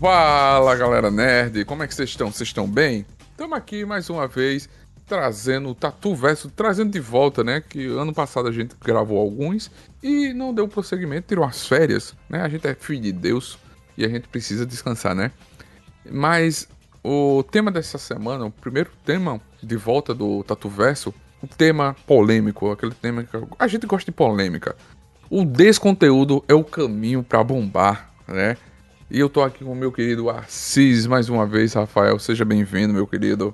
Fala galera nerd, como é que vocês estão? Vocês estão bem? Estamos aqui mais uma vez trazendo o Tatu Verso, trazendo de volta, né? Que ano passado a gente gravou alguns e não deu prosseguimento, tirou as férias, né? A gente é filho de Deus e a gente precisa descansar, né? Mas o tema dessa semana, o primeiro tema de volta do Tatu Verso, o tema polêmico, aquele tema que a gente gosta de polêmica. O desconteúdo é o caminho para bombar, né? E eu tô aqui com o meu querido Assis mais uma vez, Rafael. Seja bem-vindo, meu querido.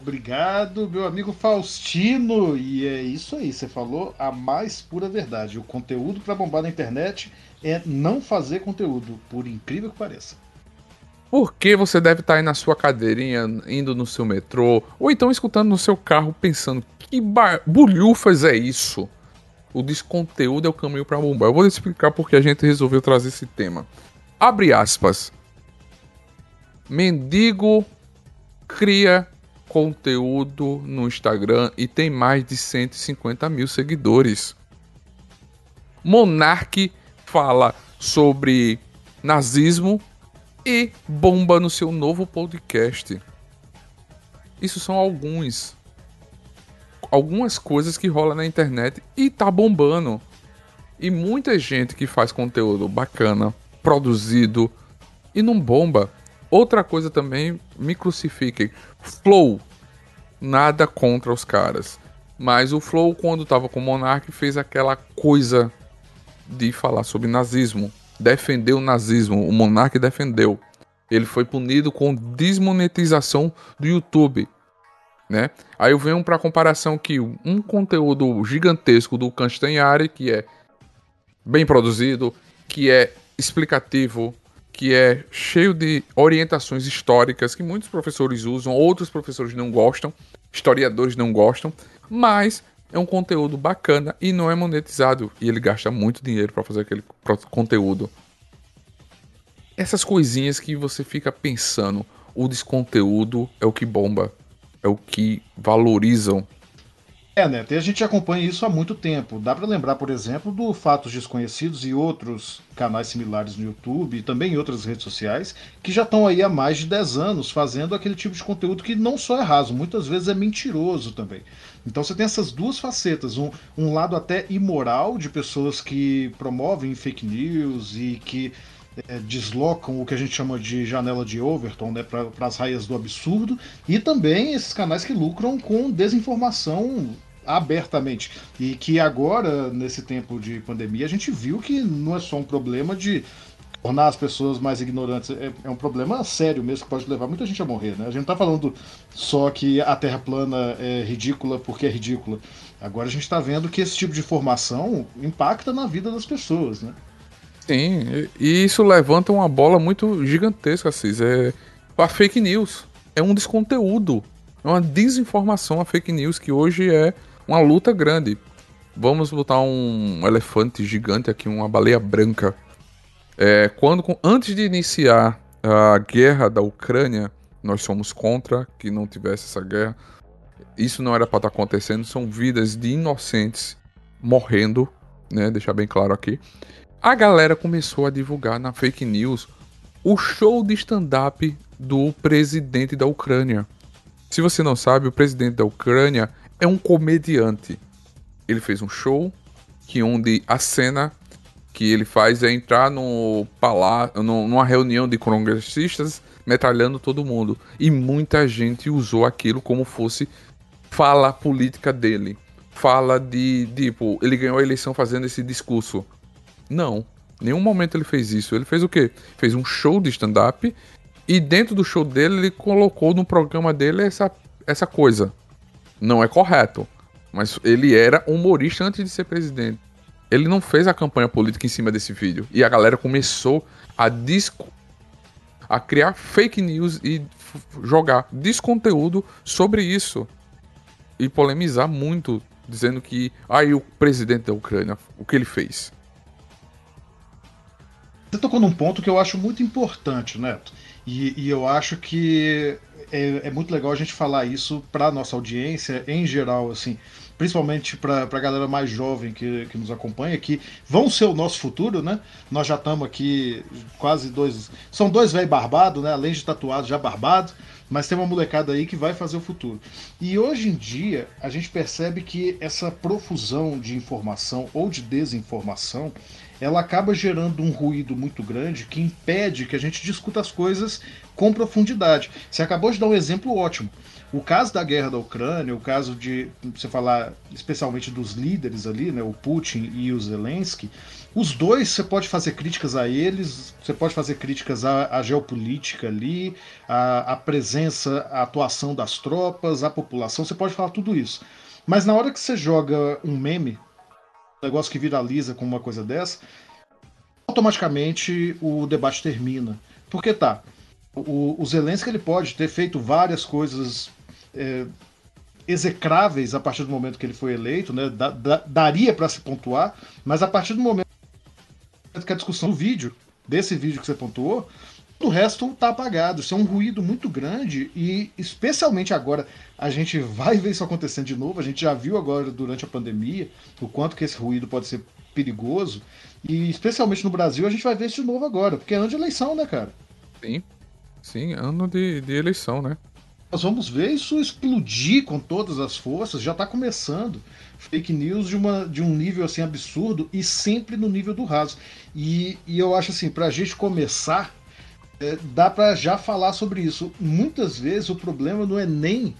Obrigado, meu amigo Faustino. E é isso aí, você falou a mais pura verdade. O conteúdo para bombar na internet é não fazer conteúdo, por incrível que pareça. Por que você deve estar tá aí na sua cadeirinha, indo no seu metrô, ou então escutando no seu carro, pensando que bulhufas é isso? O desconteúdo é o caminho para bombar. Eu vou explicar porque a gente resolveu trazer esse tema. Abre aspas. Mendigo cria conteúdo no Instagram e tem mais de 150 mil seguidores. Monarque fala sobre nazismo e bomba no seu novo podcast. Isso são alguns. Algumas coisas que rola na internet e tá bombando. E muita gente que faz conteúdo bacana produzido e não bomba. Outra coisa também, me crucifiquem. Flow. Nada contra os caras. Mas o Flow, quando tava com o Monark, fez aquela coisa de falar sobre nazismo. Defendeu o nazismo. O Monark defendeu. Ele foi punido com desmonetização do YouTube. Né? Aí eu venho para comparação que um conteúdo gigantesco do Castanhari, que é bem produzido, que é explicativo, que é cheio de orientações históricas que muitos professores usam, outros professores não gostam, historiadores não gostam, mas é um conteúdo bacana e não é monetizado e ele gasta muito dinheiro para fazer aquele conteúdo. Essas coisinhas que você fica pensando, o desconteúdo é o que bomba, é o que valorizam é, e a gente acompanha isso há muito tempo. Dá para lembrar, por exemplo, do Fatos Desconhecidos e outros canais similares no YouTube e também em outras redes sociais que já estão aí há mais de 10 anos fazendo aquele tipo de conteúdo que não só é raso, muitas vezes é mentiroso também. Então você tem essas duas facetas, um, um lado até imoral de pessoas que promovem fake news e que é, deslocam o que a gente chama de janela de Overton né, para as raias do absurdo, e também esses canais que lucram com desinformação abertamente. E que agora, nesse tempo de pandemia, a gente viu que não é só um problema de tornar as pessoas mais ignorantes. É, é, um problema sério mesmo que pode levar muita gente a morrer, né? A gente não tá falando só que a Terra plana é ridícula porque é ridícula. Agora a gente está vendo que esse tipo de formação impacta na vida das pessoas, né? Sim, e isso levanta uma bola muito gigantesca, Cis. É a fake news. É um desconteúdo. É uma desinformação a fake news que hoje é uma luta grande. Vamos botar um elefante gigante aqui, uma baleia branca. É, quando, antes de iniciar a guerra da Ucrânia, nós somos contra que não tivesse essa guerra. Isso não era para estar tá acontecendo. São vidas de inocentes morrendo, né? Deixar bem claro aqui. A galera começou a divulgar na fake news o show de stand-up do presidente da Ucrânia. Se você não sabe, o presidente da Ucrânia é um comediante. Ele fez um show que onde a cena que ele faz é entrar no palácio, numa reunião de congressistas, metralhando todo mundo. E muita gente usou aquilo como fosse fala política dele. Fala de, tipo, ele ganhou a eleição fazendo esse discurso. Não. Nenhum momento ele fez isso. Ele fez o quê? Fez um show de stand-up e dentro do show dele ele colocou no programa dele essa, essa coisa não é correto. Mas ele era humorista antes de ser presidente. Ele não fez a campanha política em cima desse vídeo. E a galera começou a disco a criar fake news e jogar desconteúdo sobre isso. E polemizar muito, dizendo que aí ah, o presidente da Ucrânia, o que ele fez. Você tocou num ponto que eu acho muito importante, Neto. E, e eu acho que é, é, muito legal a gente falar isso para nossa audiência em geral, assim, principalmente para a galera mais jovem que, que nos acompanha, que vão ser o nosso futuro, né? Nós já estamos aqui quase dois. São dois velhos barbados, né? Além de tatuados, já barbados, mas tem uma molecada aí que vai fazer o futuro. E hoje em dia, a gente percebe que essa profusão de informação ou de desinformação ela acaba gerando um ruído muito grande que impede que a gente discuta as coisas com profundidade. Você acabou de dar um exemplo ótimo. O caso da guerra da Ucrânia, o caso de você falar especialmente dos líderes ali, né, o Putin e o Zelensky, os dois você pode fazer críticas a eles, você pode fazer críticas à, à geopolítica ali, à, presença, à atuação das tropas, à população, você pode falar tudo isso. Mas na hora que você joga um meme, negócio que viraliza com uma coisa dessa, automaticamente o debate termina. Porque tá, o, o Zelensky ele pode ter feito várias coisas é, execráveis a partir do momento que ele foi eleito, né? Da, da, daria para se pontuar, mas a partir do momento que a discussão do vídeo, desse vídeo que você pontuou, o resto está apagado. Isso é um ruído muito grande e, especialmente agora, a gente vai ver isso acontecendo de novo. A gente já viu agora durante a pandemia o quanto que esse ruído pode ser perigoso. E, especialmente no Brasil, a gente vai ver isso de novo agora, porque é ano de eleição, né, cara? Sim, sim, ano de, de eleição, né? Nós vamos ver isso explodir com todas as forças, já está começando. Fake news de, uma, de um nível assim absurdo e sempre no nível do raso. E, e eu acho assim, para a gente começar, é, dá para já falar sobre isso. Muitas vezes o problema não é nem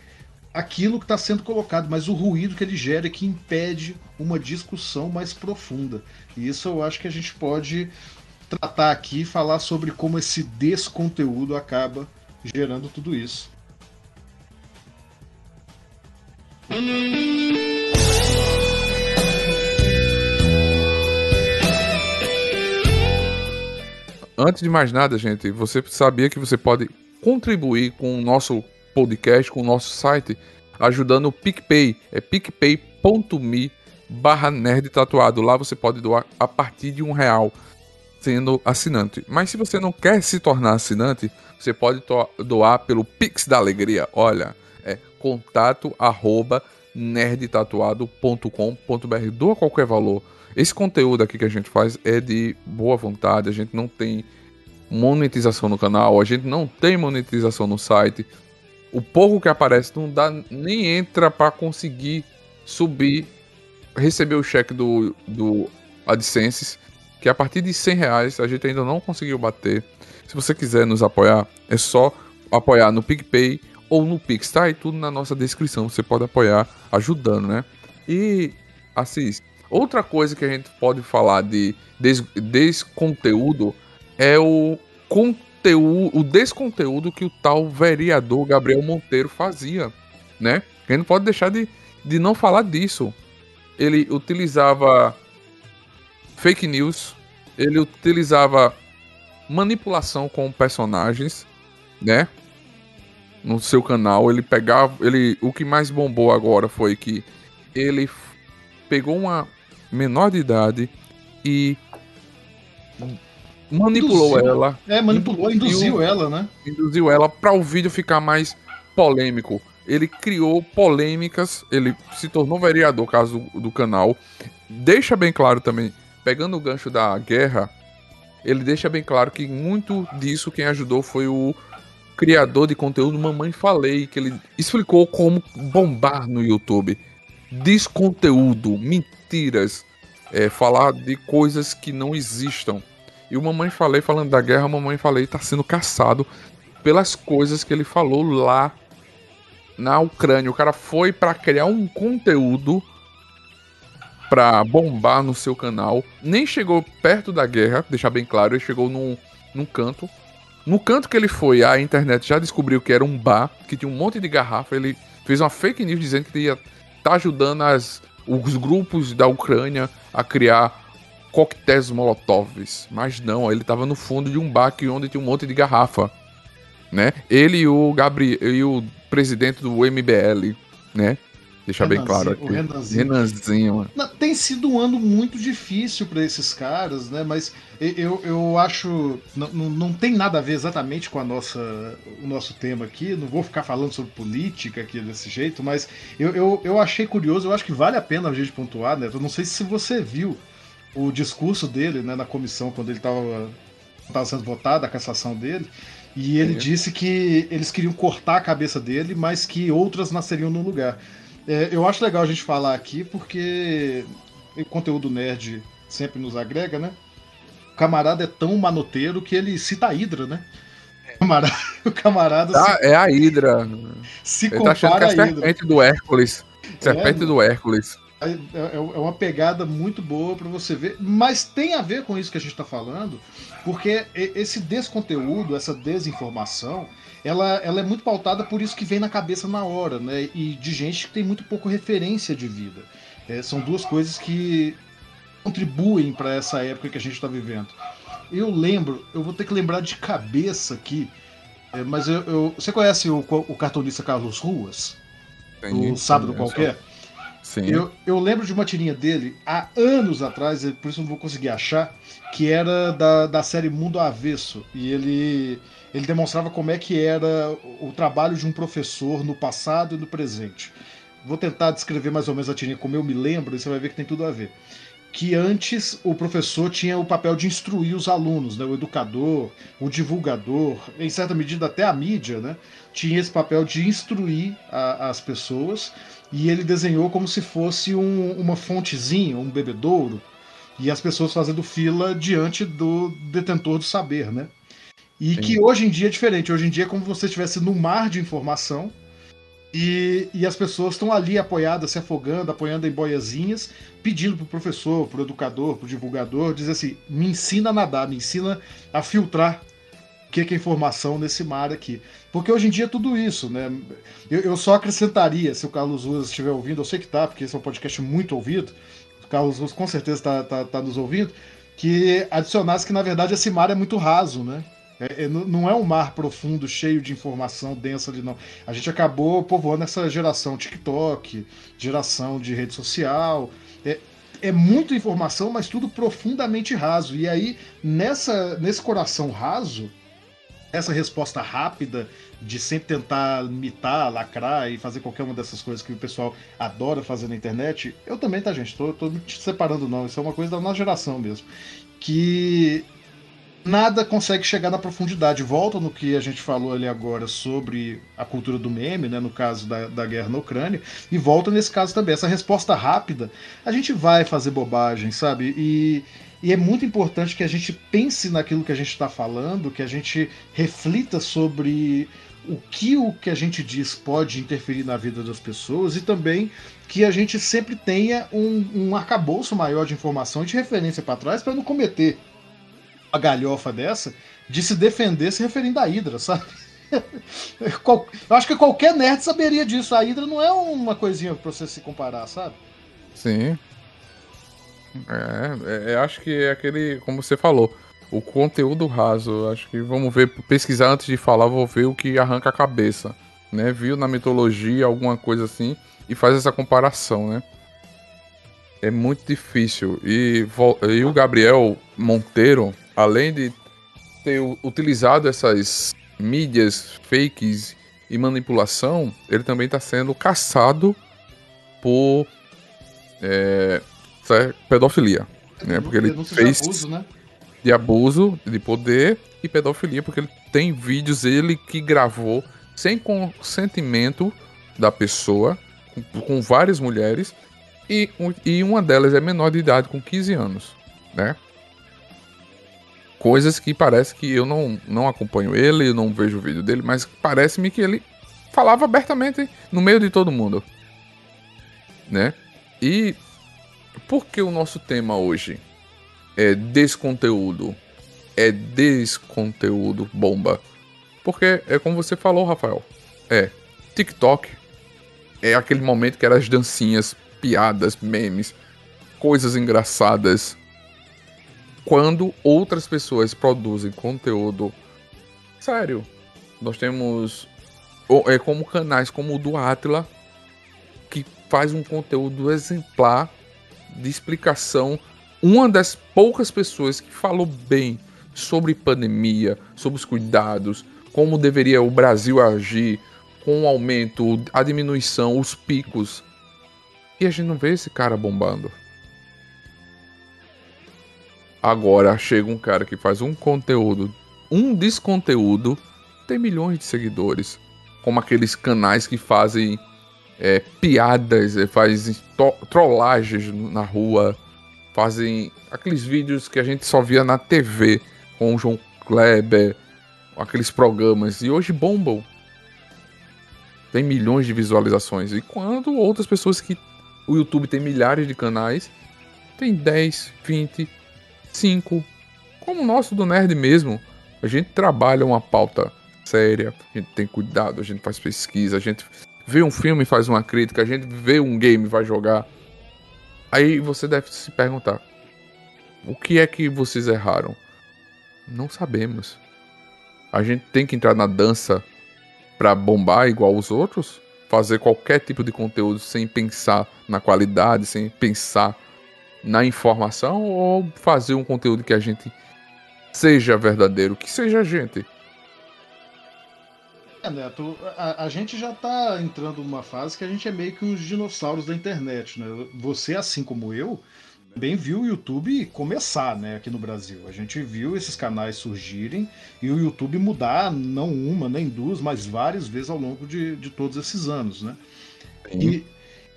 aquilo que está sendo colocado, mas o ruído que ele gera que impede uma discussão mais profunda. E isso eu acho que a gente pode tratar aqui, falar sobre como esse desconteúdo acaba gerando tudo isso. Antes de mais nada, gente, você sabia que você pode contribuir com o nosso podcast, com o nosso site, ajudando o PicPay. É picpay.me barra nerd tatuado. Lá você pode doar a partir de um real sendo assinante. Mas se você não quer se tornar assinante, você pode doar pelo Pix da Alegria. Olha, é contato arroba nerdtatuado.com.br. Doa qualquer valor. Esse conteúdo aqui que a gente faz é de boa vontade, a gente não tem monetização no canal, a gente não tem monetização no site. O pouco que aparece não dá nem entra para conseguir subir, receber o cheque do, do AdSense, que a partir de 100 reais a gente ainda não conseguiu bater. Se você quiser nos apoiar, é só apoiar no PicPay ou no Pix, tá aí tudo na nossa descrição. Você pode apoiar ajudando, né? E, Assis, outra coisa que a gente pode falar de des desconteúdo é o conteúdo, o desconteúdo que o tal vereador Gabriel Monteiro fazia, né? A gente não pode deixar de, de não falar disso. Ele utilizava fake news, ele utilizava manipulação com personagens, né? No seu canal, ele pegava, ele, o que mais bombou agora foi que ele pegou uma menor de idade e manipulou induziu, ela. É, manipulou, induziu, induziu ela, né? Induziu ela para o vídeo ficar mais polêmico. Ele criou polêmicas, ele se tornou vereador, caso do, do canal. Deixa bem claro também, pegando o gancho da guerra, ele deixa bem claro que muito disso quem ajudou foi o criador de conteúdo Mamãe Falei, que ele explicou como bombar no YouTube. Desconteúdo, mentiras, é, falar de coisas que não existam. E o Mamãe Falei, falando da guerra, Mamãe Falei está sendo caçado pelas coisas que ele falou lá na Ucrânia. O cara foi para criar um conteúdo para bombar no seu canal. Nem chegou perto da guerra, deixar bem claro, ele chegou num, num canto no canto que ele foi, a internet já descobriu que era um bar, que tinha um monte de garrafa. Ele fez uma fake news dizendo que ia estar tá ajudando as, os grupos da Ucrânia a criar coquetéis molotovs. Mas não, ele estava no fundo de um bar que onde tinha um monte de garrafa. Né? Ele e o Gabriel e o presidente do MBL, né? Deixar bem claro aqui. O Renanzinho. Renanzinho Não, tem sido um ano muito difícil para esses caras, né? Mas eu, eu acho. Não, não tem nada a ver exatamente com a nossa, o nosso tema aqui. Não vou ficar falando sobre política aqui desse jeito, mas eu, eu, eu achei curioso, eu acho que vale a pena a gente pontuar, né? Eu não sei se você viu o discurso dele né, na comissão quando ele estava sendo votado, a cassação dele. E ele disse que eles queriam cortar a cabeça dele, mas que outras nasceriam no lugar. É, eu acho legal a gente falar aqui porque o conteúdo nerd sempre nos agrega, né? O camarada é tão manoteiro que ele cita a Hidra, né? O camarada, o camarada ah, se... É a Hidra. Se ele tá achando que é a serpente do Hércules. Serpente é, do Hércules. É, é, é, uma pegada muito boa para você ver, mas tem a ver com isso que a gente está falando, porque esse desconteúdo, essa desinformação, ela, ela é muito pautada por isso que vem na cabeça na hora, né? E de gente que tem muito pouco referência de vida. É, são duas coisas que contribuem para essa época que a gente está vivendo. Eu lembro, eu vou ter que lembrar de cabeça aqui, é, mas eu, eu, você conhece o, o cartunista Carlos Ruas? o Sábado Qualquer? Sim. Eu, eu lembro de uma tirinha dele há anos atrás, por isso não vou conseguir achar, que era da, da série Mundo Avesso. E ele, ele demonstrava como é que era o trabalho de um professor no passado e no presente. Vou tentar descrever mais ou menos a tirinha como eu me lembro, e você vai ver que tem tudo a ver. Que antes o professor tinha o papel de instruir os alunos, né? o educador, o divulgador, em certa medida até a mídia, né? tinha esse papel de instruir a, as pessoas e ele desenhou como se fosse um, uma fontezinha, um bebedouro, e as pessoas fazendo fila diante do detentor do saber, né? E Sim. que hoje em dia é diferente. Hoje em dia é como se você estivesse no mar de informação e, e as pessoas estão ali apoiadas, se afogando, apoiando em boiazinhas, pedindo para o professor, para o educador, para o divulgador, dizer assim: me ensina a nadar, me ensina a filtrar o que é informação nesse mar aqui. Porque hoje em dia é tudo isso, né? Eu, eu só acrescentaria, se o Carlos Ruas estiver ouvindo, eu sei que tá, porque esse é um podcast muito ouvido, o Carlos Ruas com certeza está tá, tá nos ouvindo, que adicionasse que, na verdade, esse mar é muito raso, né? É, é, não é um mar profundo, cheio de informação densa ali, não. A gente acabou povoando essa geração TikTok, geração de rede social. É, é muita informação, mas tudo profundamente raso. E aí, nessa, nesse coração raso, essa resposta rápida de sempre tentar imitar, lacrar e fazer qualquer uma dessas coisas que o pessoal adora fazer na internet, eu também, tá, gente? Tô, tô me separando, não. Isso é uma coisa da nossa geração mesmo. Que nada consegue chegar na profundidade. Volta no que a gente falou ali agora sobre a cultura do meme, né, no caso da, da guerra na Ucrânia, e volta nesse caso também. Essa resposta rápida, a gente vai fazer bobagem, sabe? E e é muito importante que a gente pense naquilo que a gente está falando, que a gente reflita sobre o que o que a gente diz pode interferir na vida das pessoas e também que a gente sempre tenha um, um arcabouço maior de informação e de referência para trás para não cometer a galhofa dessa de se defender se referindo à Hydra, sabe? Eu acho que qualquer nerd saberia disso. A Hydra não é uma coisinha para você se comparar, sabe? Sim. É, é, é, acho que é aquele, como você falou, o conteúdo raso. Acho que vamos ver, pesquisar antes de falar, vou ver o que arranca a cabeça, né? Viu na mitologia alguma coisa assim e faz essa comparação, né? É muito difícil. E, e o Gabriel Monteiro, além de ter utilizado essas mídias fakes e manipulação, ele também está sendo caçado por é, é pedofilia. Né? Porque ele fez de abuso, né? de abuso de poder e pedofilia, porque ele tem vídeos ele que gravou sem consentimento da pessoa, com, com várias mulheres, e, e uma delas é menor de idade, com 15 anos, né? Coisas que parece que eu não, não acompanho ele, eu não vejo o vídeo dele, mas parece-me que ele falava abertamente no meio de todo mundo, né? E por que o nosso tema hoje é desconteúdo? É desconteúdo bomba. Porque é como você falou, Rafael. É TikTok. É aquele momento que eram as dancinhas, piadas, memes, coisas engraçadas. Quando outras pessoas produzem conteúdo sério. Nós temos é como canais como o do Atila que faz um conteúdo exemplar de explicação. Uma das poucas pessoas que falou bem sobre pandemia, sobre os cuidados, como deveria o Brasil agir com o aumento, a diminuição, os picos. E a gente não vê esse cara bombando. Agora chega um cara que faz um conteúdo, um desconteúdo, tem milhões de seguidores. Como aqueles canais que fazem é, piadas, é, fazem trollagens na rua, fazem aqueles vídeos que a gente só via na TV com o João Kleber, aqueles programas, e hoje bombam. Tem milhões de visualizações. E quando outras pessoas que o YouTube tem milhares de canais, tem 10, 20, 5, como o nosso do Nerd mesmo. A gente trabalha uma pauta séria, a gente tem cuidado, a gente faz pesquisa, a gente vê um filme e faz uma crítica, a gente vê um game e vai jogar. Aí você deve se perguntar: o que é que vocês erraram? Não sabemos. A gente tem que entrar na dança para bombar igual os outros? Fazer qualquer tipo de conteúdo sem pensar na qualidade, sem pensar na informação? Ou fazer um conteúdo que a gente seja verdadeiro, que seja a gente? É, Neto, a, a, gente já tá entrando numa fase que a gente é meio que os dinossauros da internet, né? Você, assim como eu, também viu o YouTube começar, né, aqui no Brasil. A gente viu esses canais surgirem e o YouTube mudar não uma, nem duas, mas várias vezes ao longo de, de todos esses anos, né? E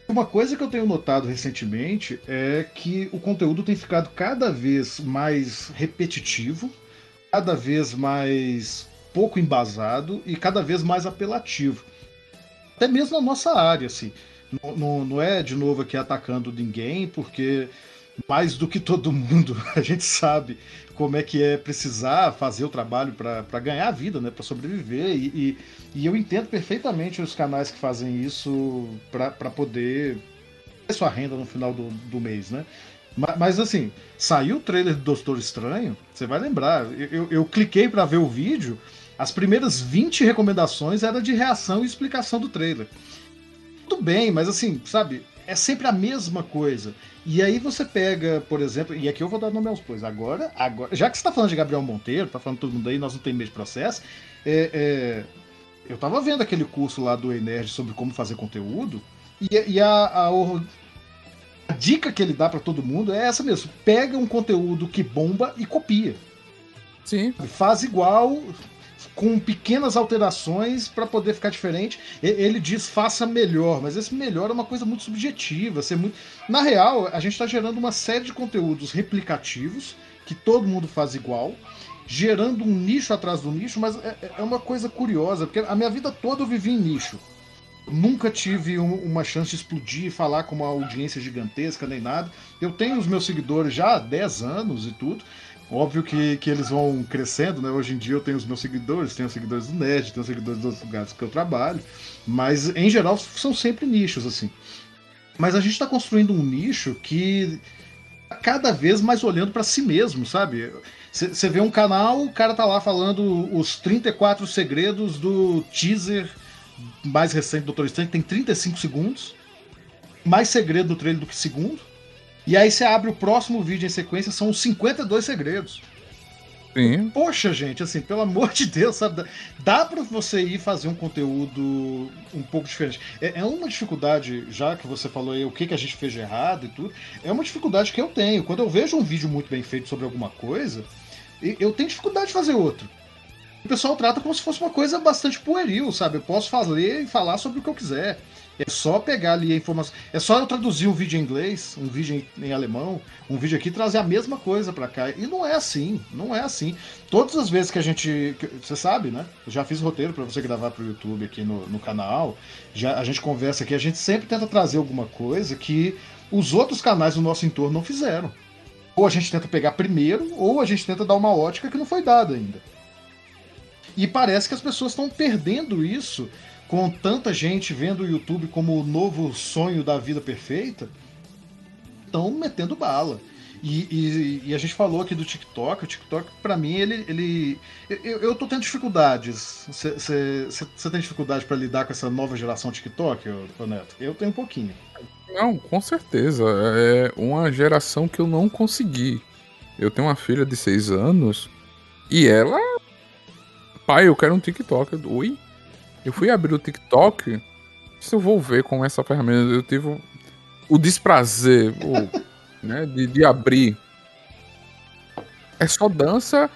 uma coisa que eu tenho notado recentemente é que o conteúdo tem ficado cada vez mais repetitivo, cada vez mais pouco embasado e cada vez mais apelativo. Até mesmo na nossa área, assim. Não, não, não é de novo aqui atacando ninguém, porque mais do que todo mundo, a gente sabe como é que é precisar fazer o trabalho para ganhar a vida, né, para sobreviver. E, e, e, eu entendo perfeitamente os canais que fazem isso para poder ter sua renda no final do, do mês, né? Mas, mas, assim, saiu o trailer do Doutor Estranho, você vai lembrar. Eu, eu, cliquei para ver o vídeo, as primeiras 20 recomendações eram de reação e explicação do trailer. Tudo bem, mas assim, sabe, é sempre a mesma coisa. E aí você pega, por exemplo, e aqui eu vou dar nome aos bois. Agora, agora já que você está falando de Gabriel Monteiro, tá falando todo mundo aí, nós não temos meio de processo. É, é, eu estava vendo aquele curso lá do Enerd sobre como fazer conteúdo, e, e a, a, a, dica que ele dá para todo mundo é essa mesmo: pega um conteúdo que bomba e copia. Sim. Faz igual, com pequenas alterações para poder ficar diferente. Ele diz faça melhor, mas esse melhor é uma coisa muito subjetiva. Ser muito... Na real, a gente está gerando uma série de conteúdos replicativos que todo mundo faz igual, gerando um nicho atrás do nicho, mas é, é uma coisa curiosa, porque a minha vida toda eu vivi em nicho. Nunca tive um, uma chance de explodir e falar com uma audiência gigantesca nem nada. Eu tenho os meus seguidores já há 10 anos e tudo, Óbvio que, que eles vão crescendo, né? Hoje em dia eu tenho os meus seguidores, tenho os seguidores do Nerd, tenho os seguidores dos lugares que eu trabalho, mas em geral são sempre nichos, assim. Mas a gente está construindo um nicho que tá cada vez mais olhando para si mesmo, sabe? Você vê um canal, o cara tá lá falando os 34 segredos do teaser mais recente do Doutor Estranho, tem 35 segundos. Mais segredo no trailer do que segundo. E aí você abre o próximo vídeo em sequência, são os 52 segredos. Sim. Poxa, gente, assim, pelo amor de Deus, sabe? Dá para você ir fazer um conteúdo um pouco diferente. É, é, uma dificuldade, já que você falou aí o que, que a gente fez de errado e tudo, é uma dificuldade que eu tenho. Quando eu vejo um vídeo muito bem feito sobre alguma coisa, eu tenho dificuldade de fazer outro. O pessoal trata como se fosse uma coisa bastante pueril, sabe? Eu posso fazer e falar sobre o que eu quiser. É só pegar ali a informação. É só eu traduzir um vídeo em inglês, um vídeo em, em alemão, um vídeo aqui e trazer a mesma coisa para cá. E não é assim, não é assim. Todas as vezes que a gente. Que, você sabe, né? Eu já fiz roteiro para você gravar pro YouTube aqui no, no canal. Já, a gente conversa aqui, a gente sempre tenta trazer alguma coisa que os outros canais do nosso entorno não fizeram. Ou a gente tenta pegar primeiro, ou a gente tenta dar uma ótica que não foi dada ainda. E parece que as pessoas estão perdendo isso com tanta gente vendo o YouTube como o novo sonho da vida perfeita, estão metendo bala. E, e, e, a gente falou aqui do TikTok. O TikTok, para mim, ele. ele eu, eu tô tendo dificuldades. Você tem dificuldade para lidar com essa nova geração TikTok, ô, Neto? Eu tenho um pouquinho. Não, com certeza. É uma geração que eu não consegui. Eu tenho uma filha de 6 anos e ela. Pai, eu quero um TikTok. Oi? Eu fui abrir o TikTok. Se eu vou ver com essa ferramenta, eu tive o desprazer. O né, de, de abrir. É só dança,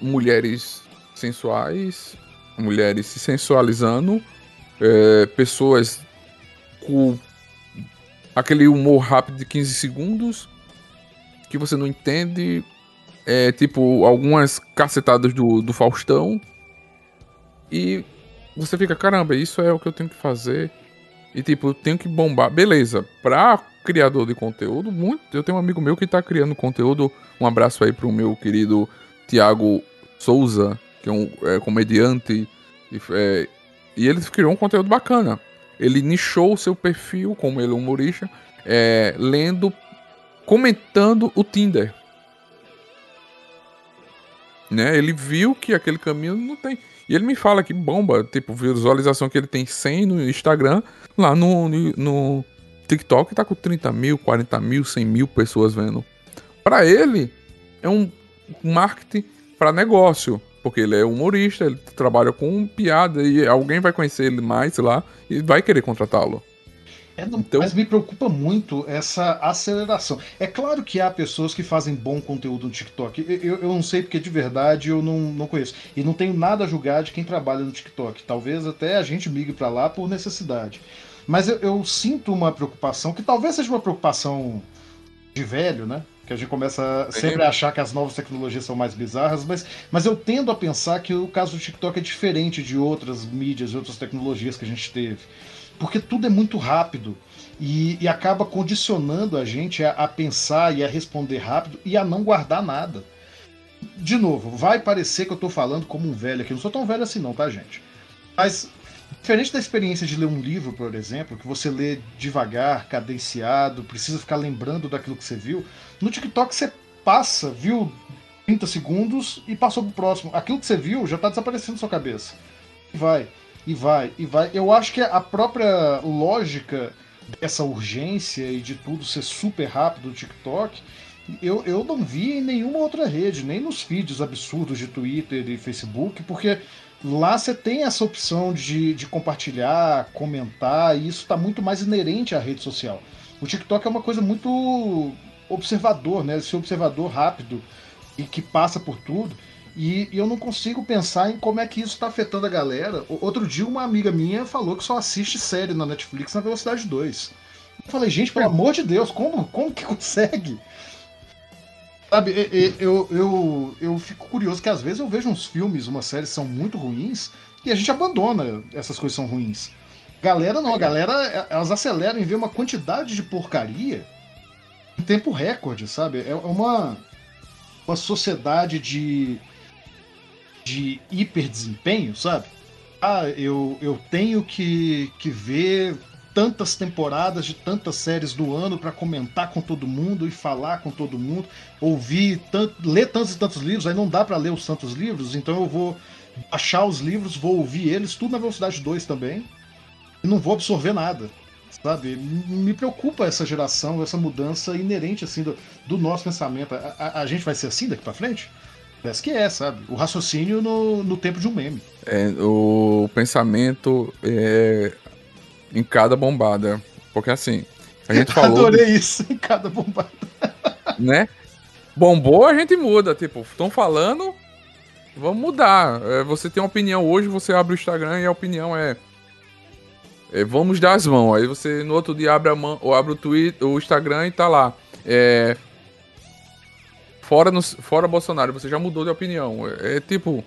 mulheres sensuais, mulheres se sensualizando, é, pessoas com aquele humor rápido de 15 segundos que você não entende. É tipo algumas cacetadas do, do Faustão. E você fica, caramba, isso é o que eu tenho que fazer. E tipo, eu tenho que bombar. Beleza, pra criador de conteúdo, muito. Eu tenho um amigo meu que tá criando conteúdo. Um abraço aí pro meu querido Tiago Souza, que é um é, comediante. E, é, e ele criou um conteúdo bacana. Ele nichou o seu perfil, como ele é humorista, é, lendo, comentando o Tinder. Né? Ele viu que aquele caminho não tem. E ele me fala que bomba, tipo, visualização que ele tem 100 no Instagram, lá no, no, TikTok tá com 30 mil, 40 mil, 100 mil pessoas vendo. Para ele, é um marketing para negócio, porque ele é humorista, ele trabalha com piada e alguém vai conhecer ele mais lá e vai querer contratá-lo. É, não, então... Mas me preocupa muito essa aceleração. É claro que há pessoas que fazem bom conteúdo no TikTok. Eu, eu não sei porque de verdade eu não, não conheço. E não tenho nada a julgar de quem trabalha no TikTok. Talvez até a gente migre para lá por necessidade. Mas eu, eu, sinto uma preocupação, que talvez seja uma preocupação de velho, né? Que a gente começa sempre a achar que as novas tecnologias são mais bizarras, mas, mas eu tendo a pensar que o caso do TikTok é diferente de outras mídias e outras tecnologias que a gente teve. Porque tudo é muito rápido e, e acaba condicionando a gente a, a pensar e a responder rápido e a não guardar nada. De novo, vai parecer que eu tô falando como um velho aqui. Não sou tão velho assim, não, tá, gente? Mas Diferente da experiência de ler um livro, por exemplo, que você lê devagar, cadenciado, precisa ficar lembrando daquilo que você viu, no TikTok você passa, viu 30 segundos e passou pro próximo. Aquilo que você viu já está desaparecendo na sua cabeça. Vai, e vai, e vai. Eu acho que a própria lógica dessa urgência e de tudo ser super rápido no TikTok, eu, eu não vi em nenhuma outra rede, nem nos feeds absurdos de Twitter e Facebook, porque Lá você tem essa opção de, de compartilhar, comentar, e isso está muito mais inerente à rede social. O TikTok é uma coisa muito observador, né? Esse observador rápido e que passa por tudo. E, e eu não consigo pensar em como é que isso está afetando a galera. Outro dia, uma amiga minha falou que só assiste série na Netflix na velocidade 2. Eu falei, gente, pelo amor de Deus, como, como que consegue? Sabe, eu, eu, eu fico curioso que às vezes eu vejo uns filmes, umas séries são muito ruins e a gente abandona essas coisas são ruins. Galera não, a galera elas aceleram em ver uma quantidade de porcaria em tempo recorde, sabe? É uma, uma sociedade de, de hiper desempenho, sabe? Ah, eu, eu tenho que, que ver tantas temporadas de tantas séries do ano para comentar com todo mundo e falar com todo mundo, ouvir, tanto, ler tantos e tantos livros, aí não dá para ler os tantos livros, então eu vou baixar os livros, vou ouvir eles, tudo na velocidade 2 também, e não vou absorver nada. Sabe? Me preocupa essa geração, essa mudança inerente assim do, do nosso pensamento. A, a, a, gente vai ser assim daqui para frente? Parece que é, sabe? O raciocínio no, no tempo de um meme. É, o pensamento é, em cada bombada. Porque assim, a gente falou. Adorei isso, em cada bombada. Né? Bombou, a gente muda. Tipo, estão falando, vamos mudar. É, você tem uma opinião hoje, você abre o Instagram e a opinião é. é vamos dar as mãos. Aí você no outro dia abre a mão, ou abre o Twitter, o Instagram e tá lá. É, fora, no, fora Bolsonaro, você já mudou de opinião. É, é tipo.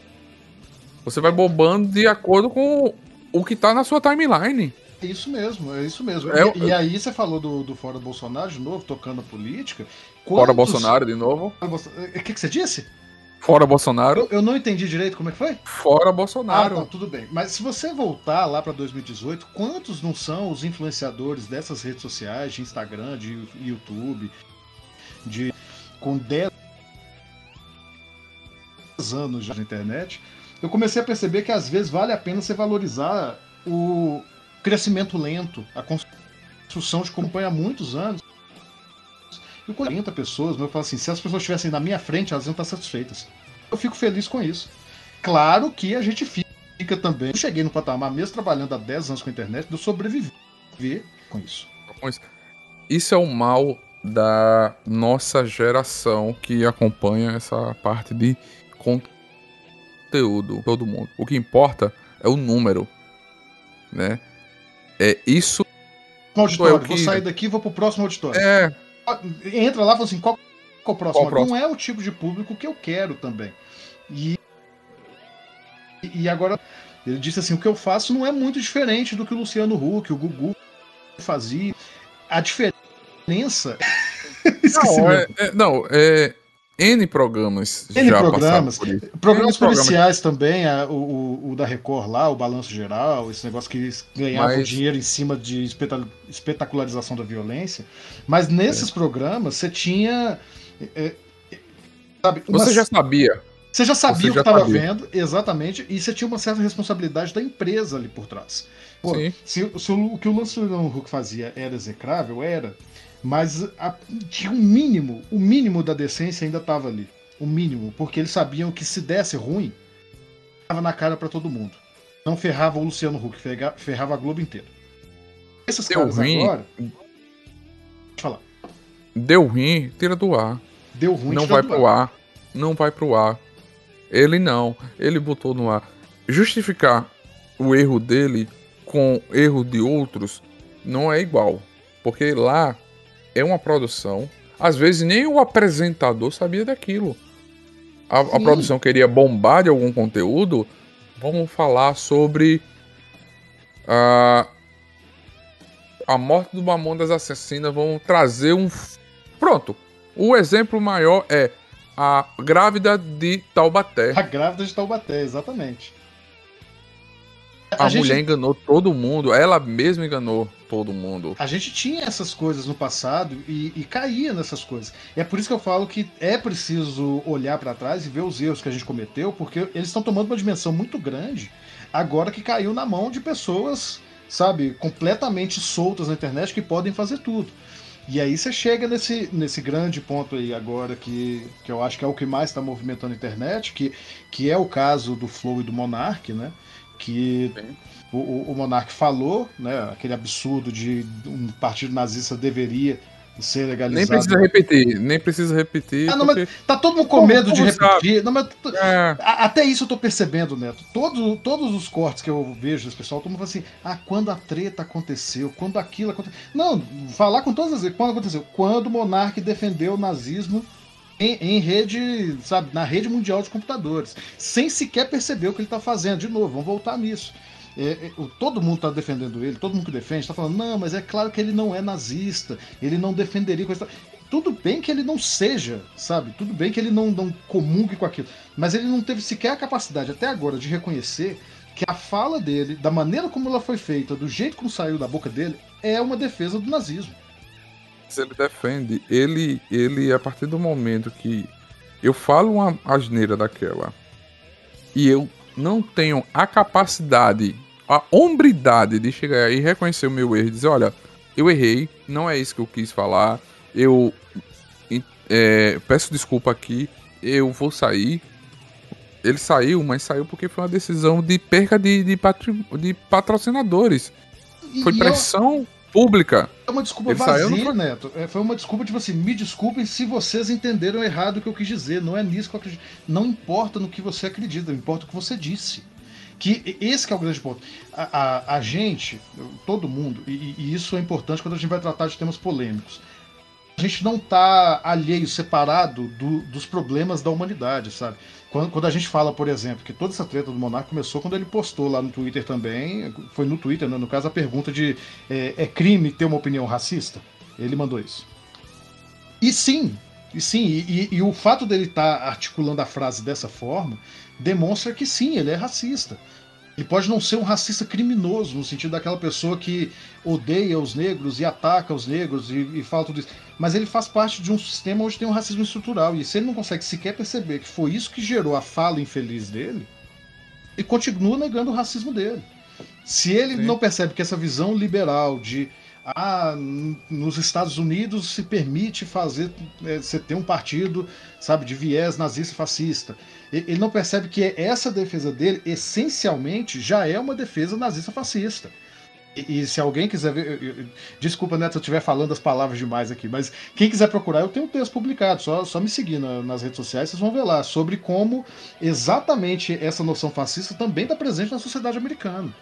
Você vai bombando de acordo com o que tá na sua timeline. É isso mesmo, é isso mesmo. É, e, e, aí você falou do, do Fora Bolsonaro de novo, tocando a política. Quantos... Fora Bolsonaro de novo. O que, que você disse? Fora Bolsonaro. Eu, eu, não entendi direito como é que foi? Fora Bolsonaro. Ah, tá, tudo bem. Mas se você voltar lá para 2018, quantos não são os influenciadores dessas redes sociais, de Instagram, de YouTube, de com 10 anos já na internet, eu comecei a perceber que às vezes vale a pena você valorizar o crescimento lento, a construção de companhia há muitos anos. E 40 pessoas, eu falo assim, se as pessoas estivessem na minha frente, elas iam estar satisfeitas. Eu fico feliz com isso. Claro que a gente fica também. Eu cheguei no patamar, mesmo trabalhando há 10 anos com a internet, de eu sobreviver com isso. Isso é o mal da nossa geração que acompanha essa parte de conteúdo, todo mundo. O que importa é o número, né? É isso. Auditório, é que... vou sair daqui e vou pro próximo auditório. É. Entra lá e fala assim, qual, qual o próximo? Qual próximo? Não é o tipo de público que eu quero também. E e agora ele disse assim, o que eu faço não é muito diferente do que o Luciano Huck, o Gugu fazia. A diferença não, é, é, não, é, N programas N já programas. Programas N policiais também, a, o, o, da Record lá, o Balanço Geral, esse negócio que eles ganhavam Mas... dinheiro em cima de espetacularização da violência. Mas nesses é. programas você tinha. É, é sabe, uma... Você já sabia. Você já sabia o que estava vendo, exatamente, e você tinha uma certa responsabilidade da empresa ali por trás. Pô, se, se, o, o que o Lance Huck fazia era execrável, era. Mas a, tinha um mínimo, o mínimo da decência ainda estava ali. O mínimo, porque eles sabiam que se desse ruim, tava na cara para todo mundo. Não ferrava o Luciano Huck, ferrava a Globo inteira. Esses Deu caras ruim. agora. Falar. Deu ruim, tira do ar. Deu ruim, não vai pro ar. ar. Não vai pro ar. Ele não. Ele botou no ar. Justificar o erro dele com erro de outros não é igual. Porque lá é uma produção. Às vezes nem o apresentador sabia daquilo. A, a produção queria bombar de algum conteúdo. Vamos falar sobre a, a morte do Mamonas Assassina. Vamos trazer um. Pronto. O exemplo maior é a grávida de Taubaté. A grávida de Taubaté, exatamente. A, a mulher gente... enganou todo mundo, ela mesma enganou todo mundo. A gente tinha essas coisas no passado e, e caía nessas coisas. E é por isso que eu falo que é preciso olhar para trás e ver os erros que a gente cometeu, porque eles estão tomando uma dimensão muito grande agora que caiu na mão de pessoas, sabe, completamente soltas na internet que podem fazer tudo. E aí você chega nesse, nesse grande ponto aí agora que, que eu acho que é o que mais está movimentando a internet, que, que é o caso do Flow e do Monark, né? Que o, o, Monark falou, né, aquele absurdo de um partido nazista deveria ser legalizado. Nem precisa repetir, nem precisa repetir. Ah, não, porque... mas tá todo mundo com como, medo de repetir. Não, mas, é. Até isso eu tô percebendo, Neto. Todos, todos os cortes que eu vejo desse pessoal, todo mundo fala assim: ah, quando a treta aconteceu, quando aquilo aconteceu. Não, falar com todas as vezes, quando aconteceu? Quando o Monark defendeu o nazismo em, em, rede, sabe, na rede mundial de computadores, sem sequer perceber o que ele está fazendo. De novo, vamos voltar nisso. É, é, todo mundo está defendendo ele, todo mundo que defende está falando, não, mas é claro que ele não é nazista, ele não defenderia coisa. Tudo bem que ele não seja, sabe? Tudo bem que ele não, não comungue com aquilo. Mas ele não teve sequer a capacidade, até agora, de reconhecer que a fala dele, da maneira como ela foi feita, do jeito como saiu da boca dele, é uma defesa do nazismo ele defende, ele, ele, a partir do momento que eu falo uma asneira daquela e eu não tenho a capacidade, a hombridade de chegar e reconhecer o meu erro e dizer, olha, eu errei, não é isso que eu quis falar, eu é, peço desculpa aqui, eu vou sair. Ele saiu, mas saiu porque foi uma decisão de perca de, de, patri, de patrocinadores. Foi pressão pública. É uma desculpa Ele vazia, Neto. É, foi uma desculpa, tipo assim, me desculpem se vocês entenderam errado o que eu quis dizer. Não é nisso que eu acredito. Não importa no que você acredita, importa o que você disse. Que esse que é o grande ponto. A, a, a gente, todo mundo, e, e, isso é importante quando a gente vai tratar de temas polêmicos. A gente não está alheio, separado do, dos problemas da humanidade, sabe? Quando, quando, a gente fala, por exemplo, que toda essa treta do Monark começou quando ele postou lá no Twitter também, foi no Twitter, né, no caso, a pergunta de é, é, crime ter uma opinião racista? Ele mandou isso. E sim, e sim, e, e, e o fato dele estar tá articulando a frase dessa forma demonstra que sim, ele é racista. Ele pode não ser um racista criminoso, no sentido daquela pessoa que odeia os negros e ataca os negros e, e fala tudo isso. Mas ele faz parte de um sistema onde tem um racismo estrutural. E se ele não consegue sequer perceber que foi isso que gerou a fala infeliz dele, ele continua negando o racismo dele. Se ele Sim. não percebe que essa visão liberal de ah, nos Estados Unidos se permite fazer é, você ter um partido, sabe, de viés nazista fascista. Ele não percebe que essa defesa dele, essencialmente, já é uma defesa nazista fascista. E, e se alguém quiser ver. Eu, eu, desculpa, Neto, se eu estiver falando as palavras demais aqui, mas quem quiser procurar, eu tenho um texto publicado, só, só me seguir na, nas redes sociais, vocês vão ver lá, sobre como exatamente essa noção fascista também está presente na sociedade americana.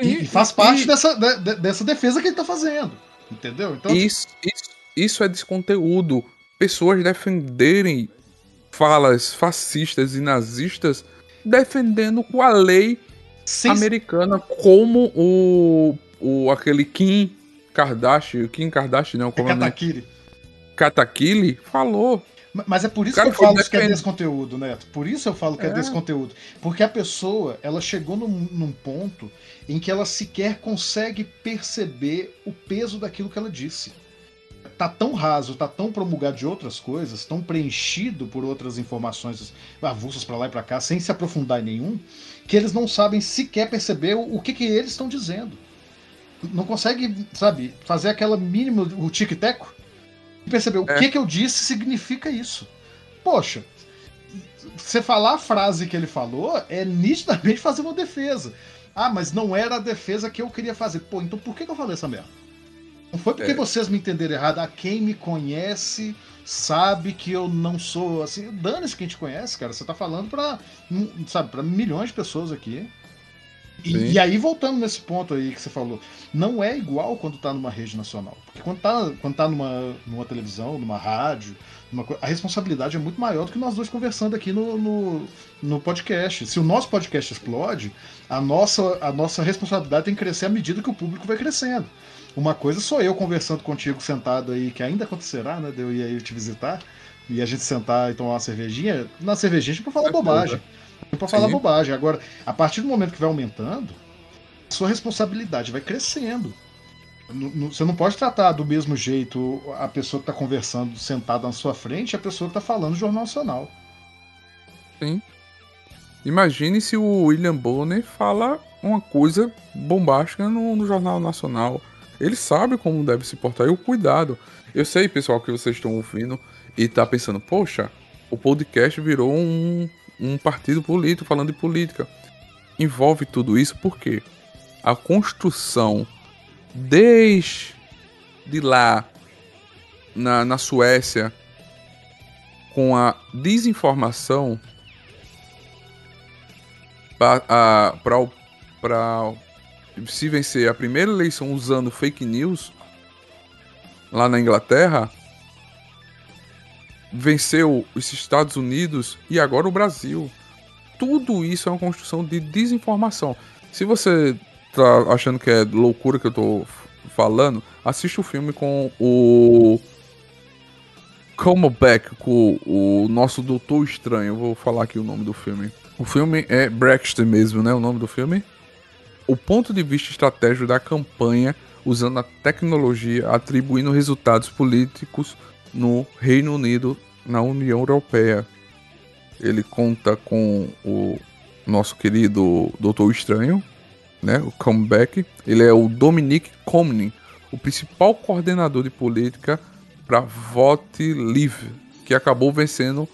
E, e faz parte e... Dessa, de, dessa defesa que ele está fazendo. Entendeu? Então, isso, isso, isso é desconteúdo. Pessoas defenderem falas fascistas e nazistas defendendo com a lei Sim. americana como o, o aquele Kim Kardashian, Kim Kardashian não, como é Katakiri. Katakiri falou. Mas é por isso que eu falo que é desconteúdo, Neto. Por isso eu falo que é, é desconteúdo. Porque a pessoa, ela chegou num, num, ponto em que ela sequer consegue perceber o peso daquilo que ela disse tá tão raso, tá tão promulgado de outras coisas, tão preenchido por outras informações avulsas para lá e para cá, sem se aprofundar em nenhum, que eles não sabem sequer perceber o, o que, que eles estão dizendo. Não consegue, sabe, fazer aquela mínima, o tic-teco, perceber é. o que, que eu disse significa isso. Poxa, você falar a frase que ele falou é nitidamente fazer uma defesa. Ah, mas não era a defesa que eu queria fazer. Pô, então por que, que eu falei essa merda? Não foi porque é. vocês me entenderam errado. A quem me conhece sabe que eu não sou assim. Dane-se quem te conhece, cara. Você tá falando pra, sabe, pra milhões de pessoas aqui. E, e, aí, voltando nesse ponto aí que você falou, não é igual quando tá numa rede nacional. Porque quando tá, quando tá numa, numa televisão, numa rádio, numa, a responsabilidade é muito maior do que nós dois conversando aqui no, no, no, podcast. Se o nosso podcast explode, a nossa, a nossa responsabilidade tem que crescer à medida que o público vai crescendo. Uma coisa sou eu conversando contigo sentado aí, que ainda acontecerá, né? De eu ir aí te visitar e a gente sentar e tomar uma cervejinha. Na cervejinha a gente pode falar é bobagem. Pra falar Sim. bobagem. Agora, a partir do momento que vai aumentando, sua responsabilidade vai crescendo. Você não pode tratar do mesmo jeito a pessoa que está conversando sentada na sua frente e a pessoa que está falando no Jornal Nacional. Sim. Imagine se o William Bonner fala uma coisa bombástica no, no Jornal Nacional. Ele sabe como deve se portar e o cuidado. Eu sei, pessoal, que vocês estão ouvindo e tá pensando, poxa, o podcast virou um, um partido político falando de política. Envolve tudo isso porque a construção desde lá na, na Suécia com a desinformação para se vencer a primeira eleição usando fake news lá na Inglaterra, venceu os Estados Unidos e agora o Brasil. Tudo isso é uma construção de desinformação. Se você tá achando que é loucura que eu tô falando, assiste o filme com o Comeback, com o nosso Doutor Estranho. Vou falar aqui o nome do filme. O filme é Brexit mesmo, né? O nome do filme? o ponto de vista estratégico da campanha usando a tecnologia, atribuindo resultados políticos no Reino Unido, na União Europeia. Ele conta com o nosso querido Doutor Estranho, né, o comeback. Ele é o Dominic Comnin, o principal coordenador de política para Vote Leave, que acabou vencendo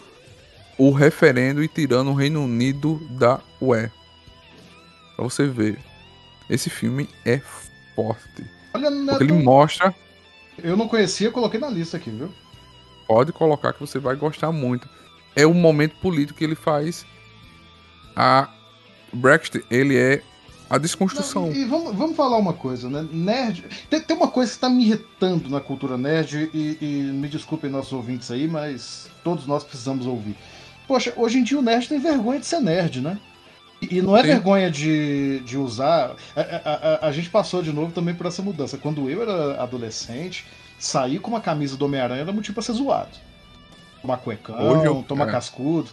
o referendo e tirando o Reino Unido da UE. Pra você ver. Esse filme é forte. Olha, Neto, ele mostra. Eu não conhecia, coloquei na lista aqui, viu? Pode colocar que você vai gostar muito. É o momento político que ele faz. A Brexit, ele é a desconstrução. Não, e vamos, vamos falar uma coisa, né? Nerd. Tem, tem uma coisa que está me irritando na cultura nerd, e, e, me desculpem nossos ouvintes aí, mas todos nós precisamos ouvir. Poxa, hoje em dia o nerd tem vergonha de ser nerd, né? E não é vergonha de, de usar. A, a, a, a, gente passou de novo também por essa mudança. Quando eu era adolescente, sair com uma camisa do Homem-Aranha era motivo pra ser zoado. Tomar cuecão, eu, tomar é. cascudo.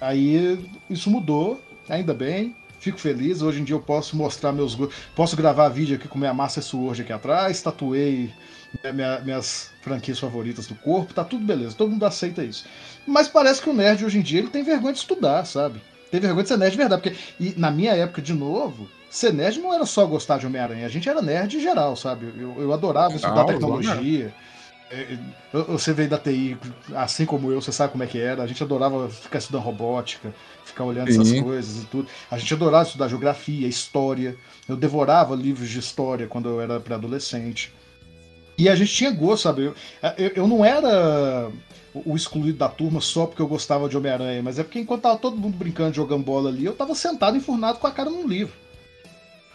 aí isso mudou, ainda bem. fico feliz. Hoje em dia eu posso mostrar meus posso gravar vídeo aqui com minha Master Sword aqui atrás, tatuei minha, minhas franquias favoritas do corpo, tá tudo beleza, todo mundo aceita isso. Mas parece que o nerd hoje em dia ele tem vergonha de estudar, sabe? Tem vergonha de ser nerd de verdade, porque e na minha época, de novo, ser nerd não era só gostar de Homem-Aranha, a gente era nerd em geral, sabe? Eu, eu adorava estudar tecnologia. É, é, você veio da TI, assim como eu, você sabe como é que era. A gente adorava ficar estudando robótica, ficar olhando Sim. essas coisas e tudo. A gente adorava estudar geografia, história. Eu devorava livros de história quando eu era pré-adolescente. E a gente tinha gosto, sabe? Eu, eu, eu, não era o excluído da turma só porque eu gostava de Homem-Aranha, mas é porque enquanto tava todo mundo brincando, jogando bola ali, eu tava sentado enfurnado com a cara num livro.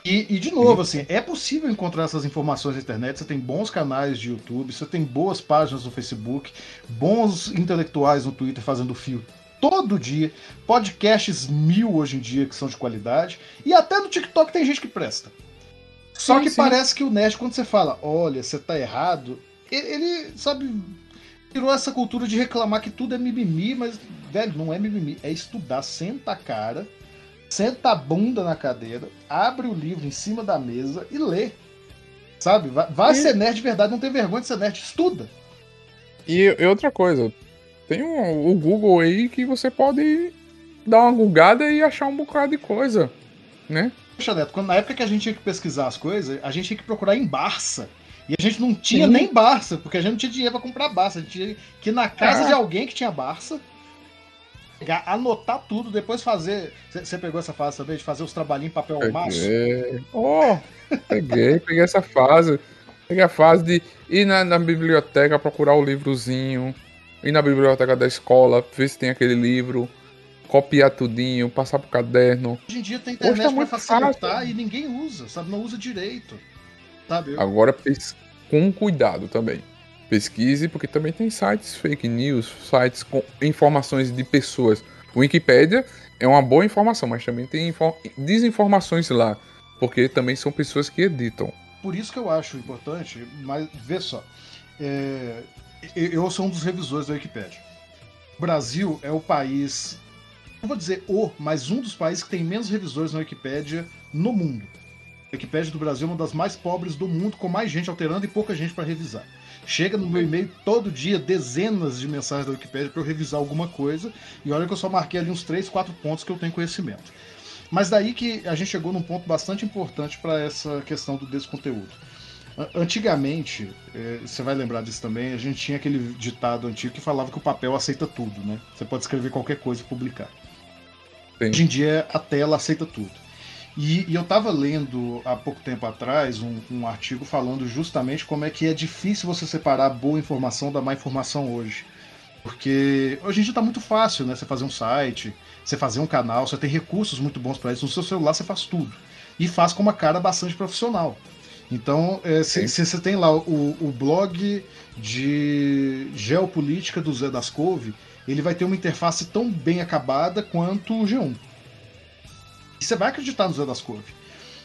E, e, de novo, assim, é possível encontrar essas informações na internet. Você tem bons canais de YouTube, você tem boas páginas no Facebook, bons intelectuais no Twitter fazendo fio todo dia, podcasts mil hoje em dia que são de qualidade, e até no TikTok tem gente que presta. Só sim, que sim. parece que o nerd, quando você fala, olha, você tá errado, ele, ele, sabe, virou essa cultura de reclamar que tudo é mimimi, mas, velho, não é mimimi, é estudar, senta a cara senta a bunda na cadeira, abre o livro em cima da mesa e lê. Sabe? Vai, vai e... ser nerd de verdade, não tem vergonha de ser nerd, estuda. E, e outra coisa, tem um, o Google aí que você pode dar uma gulgada e achar um bocado de coisa, né? Poxa, Neto, quando, na época que a gente tinha que pesquisar as coisas, a gente tinha que procurar em Barça. E a gente não tinha Sim. nem Barça, porque a gente não tinha dinheiro pra comprar Barça. A gente tinha que ir na casa ah. de alguém que tinha Barça pegar, anotar tudo, depois fazer. Você pegou essa fase também de fazer os trabalhinhos em papel peguei. maço? Oh, peguei, peguei essa fase. Peguei a fase de ir na, na biblioteca procurar o livrozinho, ir na biblioteca da escola, ver se tem aquele livro, copiar tudinho, passar pro caderno. Hoje em dia tem internet tá pra facilitar fácil. e ninguém usa, sabe? Não usa direito. Sabe? Agora com cuidado também pesquise, porque também tem sites fake news, sites com informações de pessoas. O Wikipedia é uma boa informação, mas também tem desinformações lá, porque também são pessoas que editam. Por isso que eu acho importante, mas vê só, é, eu sou um dos revisores da Wikipedia. O Brasil é o país, não vou dizer o, mas um dos países que tem menos revisores na Wikipedia no mundo. A Wikipedia do Brasil é uma das mais pobres do mundo, com mais gente alterando e pouca gente para revisar. Chega no meu e-mail todo dia dezenas de mensagens da Wikipedia para eu revisar alguma coisa. E olha que eu só marquei ali uns 3, 4 pontos que eu tenho conhecimento. Mas daí que a gente chegou num ponto bastante importante para essa questão do desconteúdo. Antigamente, é, você vai lembrar disso também, a gente tinha aquele ditado antigo que falava que o papel aceita tudo, né? Você pode escrever qualquer coisa e publicar. Sim. Hoje em dia a tela aceita tudo. E, e eu estava lendo há pouco tempo atrás um, um, artigo falando justamente como é que é difícil você separar boa informação da má informação hoje. Porque hoje em dia está muito fácil, né? Você fazer um site, você fazer um canal, você tem recursos muito bons para isso. No seu celular você faz tudo. E faz com uma cara bastante profissional. Então, é, se, se, você tem lá o, o blog de geopolítica do Zé das Couve, ele vai ter uma interface tão bem acabada quanto o G1 você vai acreditar no Zé das Couve.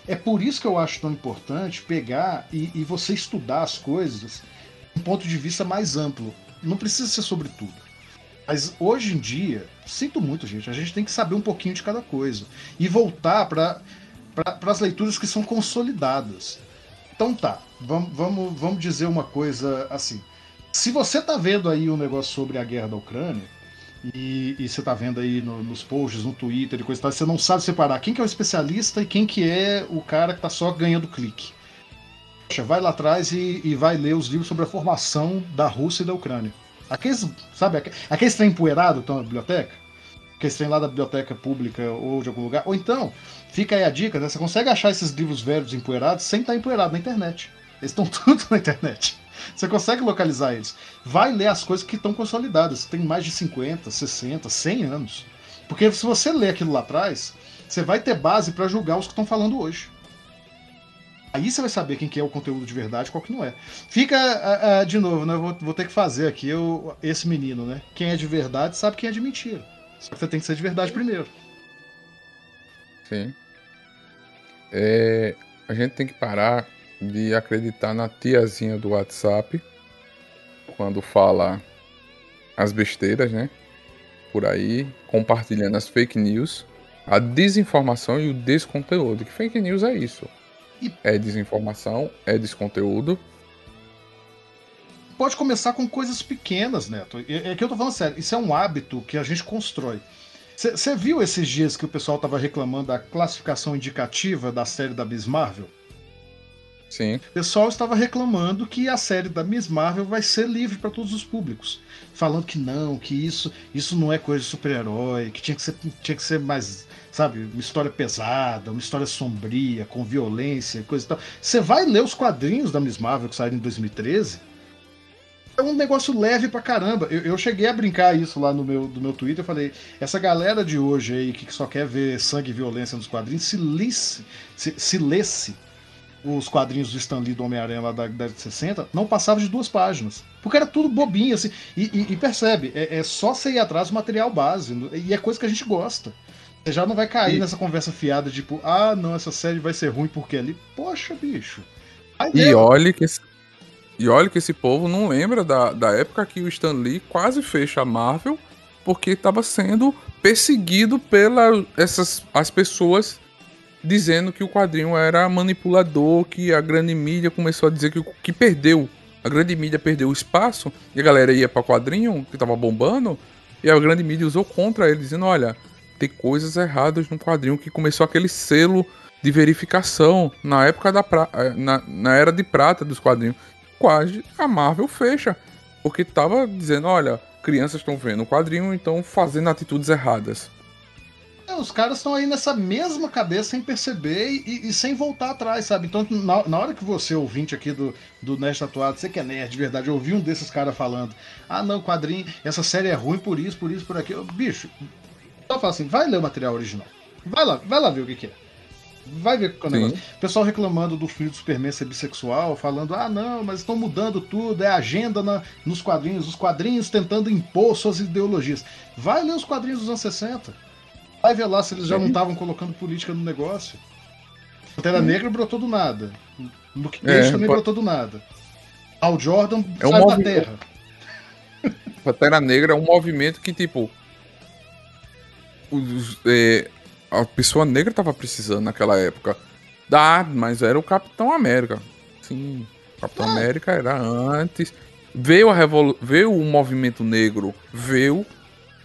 É por isso que eu acho tão importante pegar e, e você estudar as coisas de um ponto de vista mais amplo. Não precisa ser sobre tudo. Mas hoje em dia, sinto muito, gente, a gente tem que saber um pouquinho de cada coisa. E voltar para as leituras que são consolidadas. Então tá, vamos, vamos, vamos dizer uma coisa assim. Se você tá vendo aí um negócio sobre a guerra da Ucrânia, e, e você tá vendo aí no, nos posts, no Twitter e coisa e tal, você não sabe separar quem que é o especialista e quem que é o cara que tá só ganhando clique. Poxa, vai lá atrás e, e vai ler os livros sobre a formação da Rússia e da Ucrânia. Aqueles, sabe, aqueles trem empoeirado estão na biblioteca? Aqueles trem lá da biblioteca pública ou de algum lugar. Ou então, fica aí a dica, né? Você consegue achar esses livros velhos empoeirados sem estar empoeirado na internet. Eles estão tudo na internet. Você consegue localizar eles. Vai ler as coisas que estão consolidadas. Tem mais de 50, 60, 100 anos. Porque se você ler aquilo lá atrás, você vai ter base para julgar os que estão falando hoje. Aí você vai saber quem que é o conteúdo de verdade qual que não é. Fica, uh, uh, de novo, né? Vou, vou, ter que fazer aqui eu, esse menino, né? Quem é de verdade sabe quem é de mentira. Só que você tem que ser de verdade primeiro. Sim. É, a gente tem que parar de acreditar na tiazinha do WhatsApp quando fala as besteiras, né? Por aí, compartilhando as fake news. a desinformação e o desconteúdo. Que fake news é isso. É desinformação, é desconteúdo. Pode começar com coisas pequenas, Neto. É que eu tô falando sério. Isso é um hábito que a gente constrói. Você viu esses dias que o pessoal tava reclamando da classificação indicativa da série da Miss Marvel? Sim. O pessoal estava reclamando que a série da Miss Marvel vai ser livre para todos os públicos. Falando que não, que isso, isso não é coisa de super-herói, que tinha que, ser, tinha que ser mais, sabe, uma história pesada, uma história sombria, com violência e coisa e tal. Você vai ler os quadrinhos da Miss Marvel que saíram em 2013? É um negócio leve pra caramba. Eu, eu cheguei a brincar isso lá no meu, do meu Twitter. Eu falei: essa galera de hoje aí que só quer ver sangue e violência nos quadrinhos, se lisse, se, se lesse os quadrinhos do Stan Lee do Homem-Aranha lá da década de 60, não passava de duas páginas. Porque era tudo bobinho, assim. E, e, e percebe, é, é, só você ir atrás do material base. E é coisa que a gente gosta. Você já não vai cair e... nessa conversa fiada, tipo, ah, não, essa série vai ser ruim porque ali. Poxa, bicho. Aí e olhe que esse, e olha que esse povo não lembra da, da época que o Stan Lee quase fecha a Marvel porque estava sendo perseguido pelas essas as pessoas dizendo que o quadrinho era manipulador, que a grande mídia começou a dizer que, que perdeu. A grande mídia perdeu o espaço e a galera ia para quadrinho, que tava bombando, e a grande mídia usou contra ele, dizendo: olha, tem coisas erradas no quadrinho, que começou aquele selo de verificação na época da pra... Eh, na, na era de prata dos quadrinhos. Quase a Marvel fecha, porque tava dizendo: olha, crianças estão vendo o quadrinho, então fazendo atitudes erradas. É, os caras estão aí nessa mesma cabeça sem perceber e, e sem voltar atrás, sabe? Então, na, na, hora que você, ouvinte aqui do, do Nerd Tatuado, você que é nerd de verdade, ouvir um desses caras falando: ah, não, quadrinho, essa série é ruim por isso, por isso, por aquilo. Bicho, só fala assim: vai ler o material original. Vai lá, vai lá ver o que, que é. Vai ver o negócio. O pessoal reclamando do filho do Superman ser bissexual, falando: ah, não, mas estão mudando tudo, é agenda na, nos quadrinhos, os quadrinhos tentando impor suas ideologias. Vai ler os quadrinhos dos anos 60 Vai ver lá se eles já não estavam colocando política no negócio. Pantera Negra brotou do nada. Luke Cage é, também pode... brotou do nada. Al Jordan é um da terra. Pantera Negra é um movimento que, tipo. Os, é, a pessoa negra tava precisando naquela época. Dá, mas era o Capitão América. Sim, Capitão ah. América era antes. Veio, a revolu veio o movimento negro, veio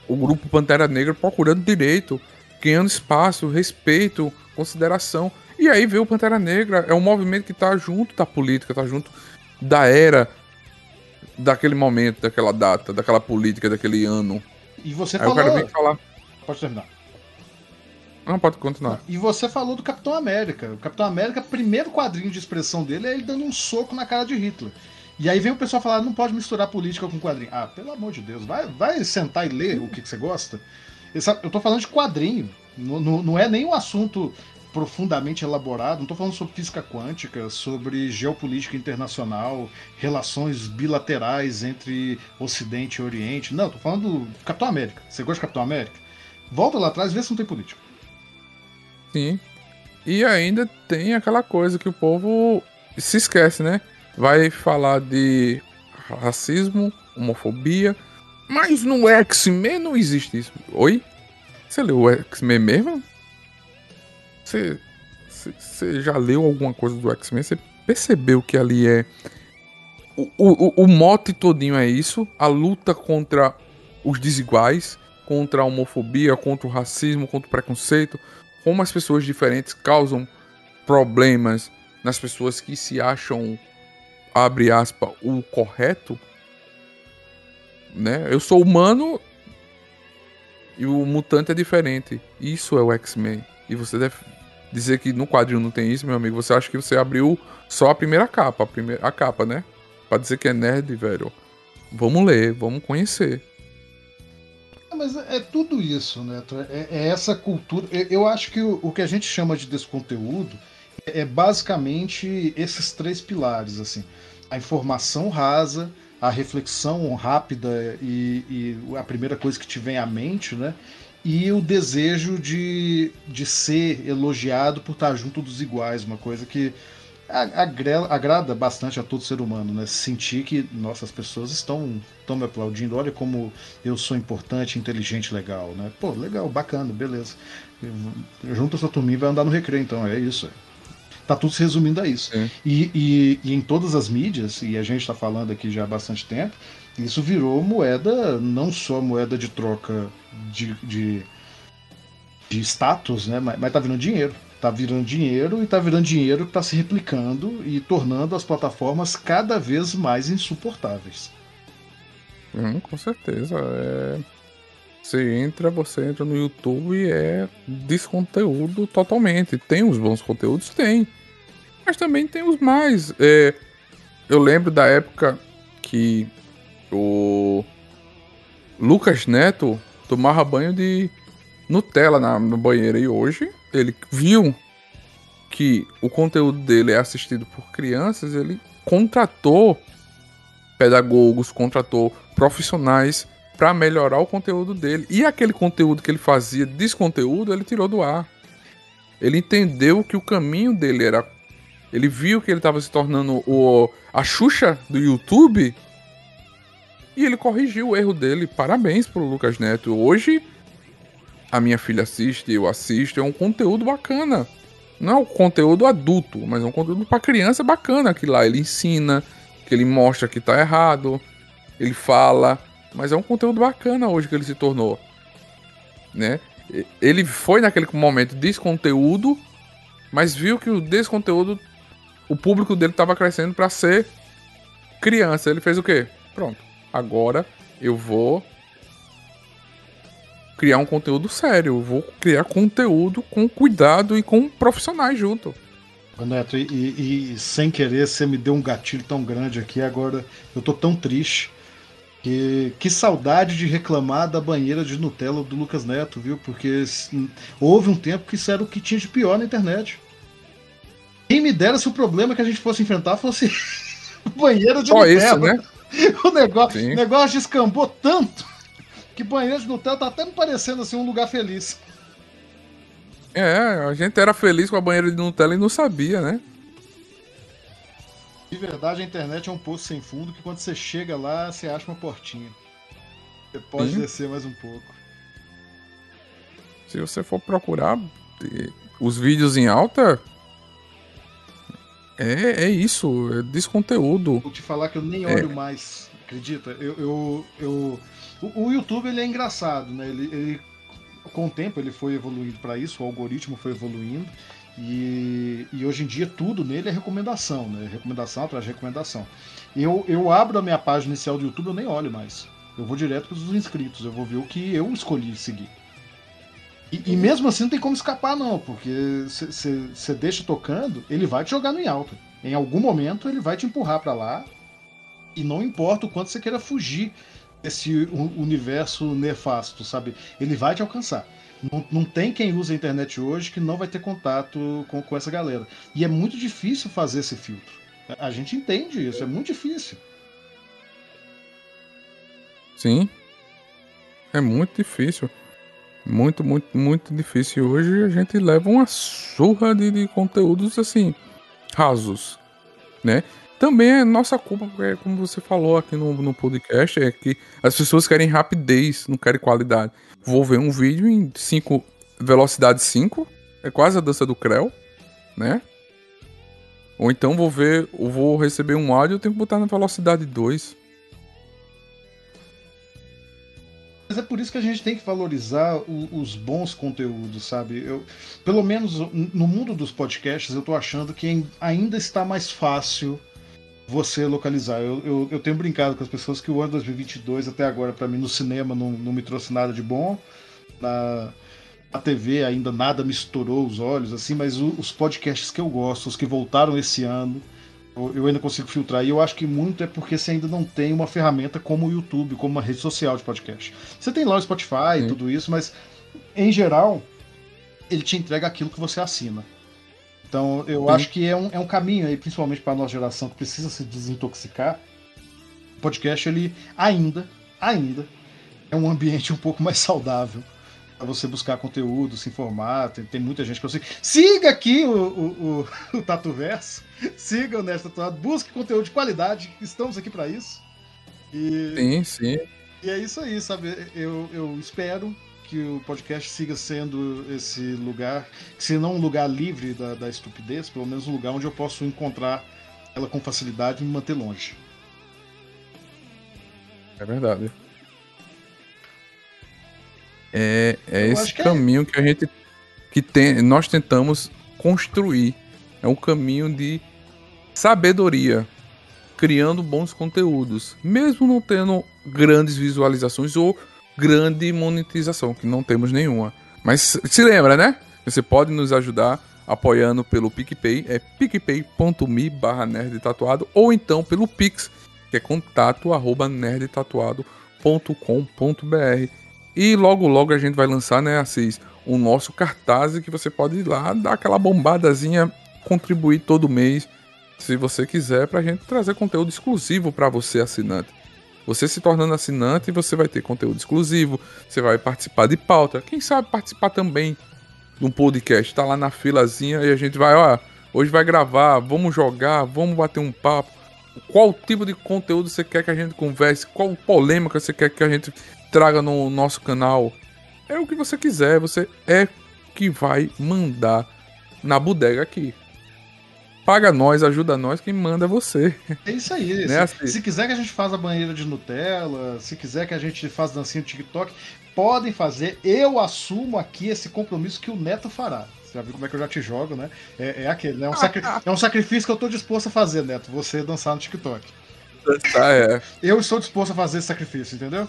o grupo Pantera Negra procurando direito, ganhando espaço, respeito, consideração. E aí veio o Pantera Negra, é um movimento que tá junto da política, tá junto da era daquele momento, daquela data, daquela política, daquele ano. E você aí falou... falar. Pode terminar. Não, pode continuar. E você falou do Capitão América. O Capitão América, primeiro quadrinho de expressão dele é ele dando um soco na cara de Hitler. E aí vem o pessoal falar, não pode misturar política com quadrinho. Ah, pelo amor de Deus, vai, vai sentar e ler o que, que você gosta. Eu tô falando de quadrinho, não, não, não é nenhum assunto profundamente elaborado, não tô falando sobre física quântica, sobre geopolítica internacional, relações bilaterais entre Ocidente e Oriente. Não, tô falando do Capitão América. Você gosta de Capitão América? Volta lá atrás e vê se não tem política. Sim. E ainda tem aquela coisa que o povo se esquece, né? Vai falar de racismo, homofobia, mas no X-Men não existe isso. Oi? Você leu o X-Men mesmo? Você, você já leu alguma coisa do X-Men? Você percebeu que ali é. O, o, o mote todinho é isso: a luta contra os desiguais, contra a homofobia, contra o racismo, contra o preconceito, como as pessoas diferentes causam problemas nas pessoas que se acham abre aspas, o correto, né? Eu sou humano e o mutante é diferente. Isso é o X-Men. E você deve dizer que no quadrinho não tem isso, meu amigo. Você acha que você abriu só a primeira capa, a, primeira, a capa, né? Pra dizer que é nerd, velho. Vamos ler, vamos conhecer. É, mas é, é tudo isso, né? É, é essa cultura. Eu acho que o, o que a gente chama de desconteúdo é basicamente esses três pilares, assim. A informação rasa, a reflexão rápida e, e, a primeira coisa que te vem à mente, né? E o desejo de, de ser elogiado por estar junto dos iguais, uma coisa que agrada bastante a todo ser humano, né? Sentir que nossas pessoas estão, estão me aplaudindo. Olha como eu sou importante, inteligente, legal, né? Pô, legal, bacana, beleza. Junta sua turminha e vai andar no recreio, então, é isso. Tá tudo se resumindo a isso. E, e, e, em todas as mídias, e a gente está falando aqui já há bastante tempo, isso virou moeda, não só moeda de troca de, de, de status, né? Mas, mas tá virando dinheiro tá virando dinheiro e tá virando dinheiro que tá se replicando e tornando as plataformas cada vez mais insuportáveis. Hum, com certeza. É... Você entra, você entra no YouTube e é desconteúdo totalmente. Tem os bons conteúdos? Tem. Mas também tem os mais. É... Eu lembro da época que o Lucas Neto tomava banho de Nutella na, no banheiro e hoje ele viu que o conteúdo dele é assistido por crianças, ele contratou pedagogos, contratou profissionais para melhorar o conteúdo dele. E aquele conteúdo que ele fazia desconteúdo, ele tirou do ar. Ele entendeu que o caminho dele era. Ele viu que ele estava se tornando o, a Xuxa do YouTube. E ele corrigiu o erro dele. Parabéns pro Lucas Neto. Hoje a minha filha assiste, eu assisto, é um conteúdo bacana. Não é um conteúdo adulto, mas é um conteúdo para criança bacana, que lá ele ensina, que ele mostra que tá errado, ele fala, mas é um conteúdo bacana hoje que ele se tornou, né? Ele foi naquele momento desconteúdo, mas viu que o desconteúdo, o público dele estava crescendo para ser criança. Ele fez o quê? Pronto. Agora eu vou criar um conteúdo sério. Eu vou criar conteúdo com cuidado e com profissionais junto. Neto, e, e, sem querer você me deu um gatilho tão grande aqui, agora eu tô tão triste. Que, que saudade de reclamar da banheira de Nutella do Lucas Neto, viu? Porque houve um tempo que isso era o que tinha de pior na internet. Quem me dera se o problema que a gente fosse enfrentar fosse banheira de Só Nutella. Isso, né? o negócio, o negócio descambou tanto que banheiro de Nutella tá até me parecendo assim um lugar feliz. É, a gente era feliz com a banheira de Nutella e não sabia, né? De verdade, a internet é um poço sem fundo que quando você chega lá, você acha uma portinha. Você pode Sim. descer mais um pouco. Se você for procurar os vídeos em alta, é, é isso, é desconteúdo. Vou te falar que eu nem olho é. mais, acredita? Eu, eu, eu o, o YouTube ele é engraçado, né? Ele, ele, com o tempo ele foi evoluindo para isso, o algoritmo foi evoluindo e, e, hoje em dia tudo nele é recomendação, né? Recomendação atrás de recomendação. Eu, eu abro a minha página inicial do YouTube, eu nem olho mais. Eu vou direto para os inscritos, eu vou ver o que eu escolhi seguir. E, e mesmo assim não tem como escapar, não, porque você deixa tocando, ele vai te jogar no em alta. Em algum momento ele vai te empurrar para lá, e não importa o quanto você queira fugir esse universo nefasto, sabe? Ele vai te alcançar. Não, não tem quem usa a internet hoje que não vai ter contato com, com essa galera. E é muito difícil fazer esse filtro. A gente entende isso, é muito difícil. Sim. É muito difícil. Muito, muito, muito difícil. Hoje a gente leva uma surra de, de conteúdos assim, rasos, né? Também é nossa culpa, porque, como você falou aqui no, no podcast, é que as pessoas querem rapidez, não querem qualidade. Vou ver um vídeo em 5 velocidade 5, é quase a dança do Creu, né? Ou então vou ver, ou vou receber um áudio, eu tenho que botar na velocidade 2. Mas é por isso que a gente tem que valorizar o, os bons conteúdos, sabe? Eu, pelo menos no mundo dos podcasts, eu tô achando que ainda está mais fácil você localizar. Eu, eu, eu, tenho brincado com as pessoas que o ano 2022 até agora, para mim, no cinema não, não me trouxe nada de bom. Na, na TV ainda nada me estourou os olhos, assim, mas o, os podcasts que eu gosto, os que voltaram esse ano, eu, eu, ainda consigo filtrar. E eu acho que muito é porque você ainda não tem uma ferramenta como o YouTube, como uma rede social de podcast. Você tem lá o Spotify e tudo isso, mas em geral, ele te entrega aquilo que você assina. Então, eu acho que é um, é um caminho aí, principalmente para a nossa geração que precisa se desintoxicar. O podcast, ele ainda, ainda, é um ambiente um pouco mais saudável para você buscar conteúdo, se informar. Tem, tem muita gente que eu sei. Siga aqui o, o, o, o Tatu Verso, siga o Nerd Tatuado, busque conteúdo de qualidade, estamos aqui para isso. E, sim, sim. E é isso aí, sabe? Eu, eu espero que o podcast siga sendo esse lugar, se não um lugar livre da, da estupidez, pelo menos um lugar onde eu posso encontrar ela com facilidade e me manter longe. É verdade. É, é esse que caminho é. que a gente que tem, nós tentamos construir. É um caminho de sabedoria, criando bons conteúdos, mesmo não tendo grandes visualizações ou grande monetização, que não temos nenhuma. Mas se lembra, né? Você pode nos ajudar apoiando pelo PicPay, é picpay.me barra nerdtatuado, ou então pelo Pix, que é contato arroba nerdtatuado.com.br. E logo logo a gente vai lançar, né, Assis, o nosso cartaz que você pode ir lá, dar aquela bombadazinha, contribuir todo mês, se você quiser, para a gente trazer conteúdo exclusivo para você, assinante. Você se tornando assinante, você vai ter conteúdo exclusivo, você vai participar de pauta, quem sabe participar também de um podcast, tá lá na filazinha e a gente vai, ó, hoje vai gravar, vamos jogar, vamos bater um papo. Qual tipo de conteúdo você quer que a gente converse? Qual polêmica você quer que a gente traga no nosso canal? É o que você quiser, você é que vai mandar na bodega aqui. Paga nós, ajuda nós, quem manda é você. É isso aí. Né? Se, se, quiser que a gente faça banheira de Nutella, se quiser que a gente faça dancinha no TikTok, podem fazer. Eu assumo aqui esse compromisso que o Neto fará. Você já viu como é que eu já te jogo, né? É, é aquele, né? É um, sacri... é um sacrifício que eu tô disposto a fazer, Neto. Você dançar no TikTok. Ah, é. Eu estou disposto a fazer esse sacrifício, entendeu?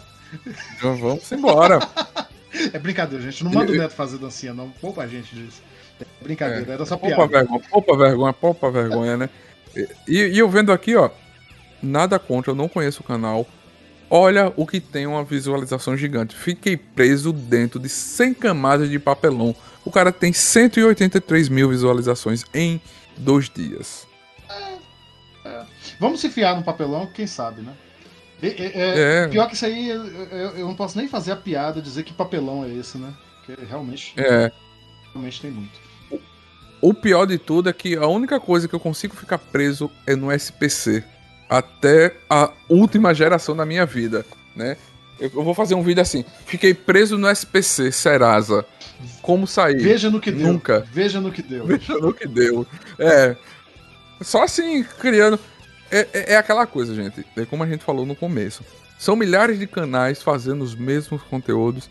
Então vamos embora. é brincadeira, gente. Não manda o Neto fazer dancinha, não. Poupa a gente disso. Brincadeira, é. era só piada. Poupa vergonha, poupa vergonha, poupa vergonha, né? E, e eu vendo aqui, ó. Nada contra, eu não conheço o canal. Olha o que tem uma visualização gigante. Fiquei preso dentro de 100 camadas de papelão. O cara tem 183 mil visualizações em dois dias. É, é. Vamos se fiar no papelão, quem sabe, né? É, é, é, pior que isso aí, eu, eu, não posso nem fazer a piada dizer que papelão é esse, né? Porque realmente. É. Realmente tem muito. O pior de tudo é que a única coisa que eu consigo ficar preso é no SPC até a última geração da minha vida, né? Eu, vou fazer um vídeo assim. Fiquei preso no SPC Serasa. Como sair? Veja no que deu. Nunca. Veja no que deu. Veja no que deu. É. Só assim, criando. É, é, é aquela coisa, gente. É como a gente falou no começo. São milhares de canais fazendo os mesmos conteúdos,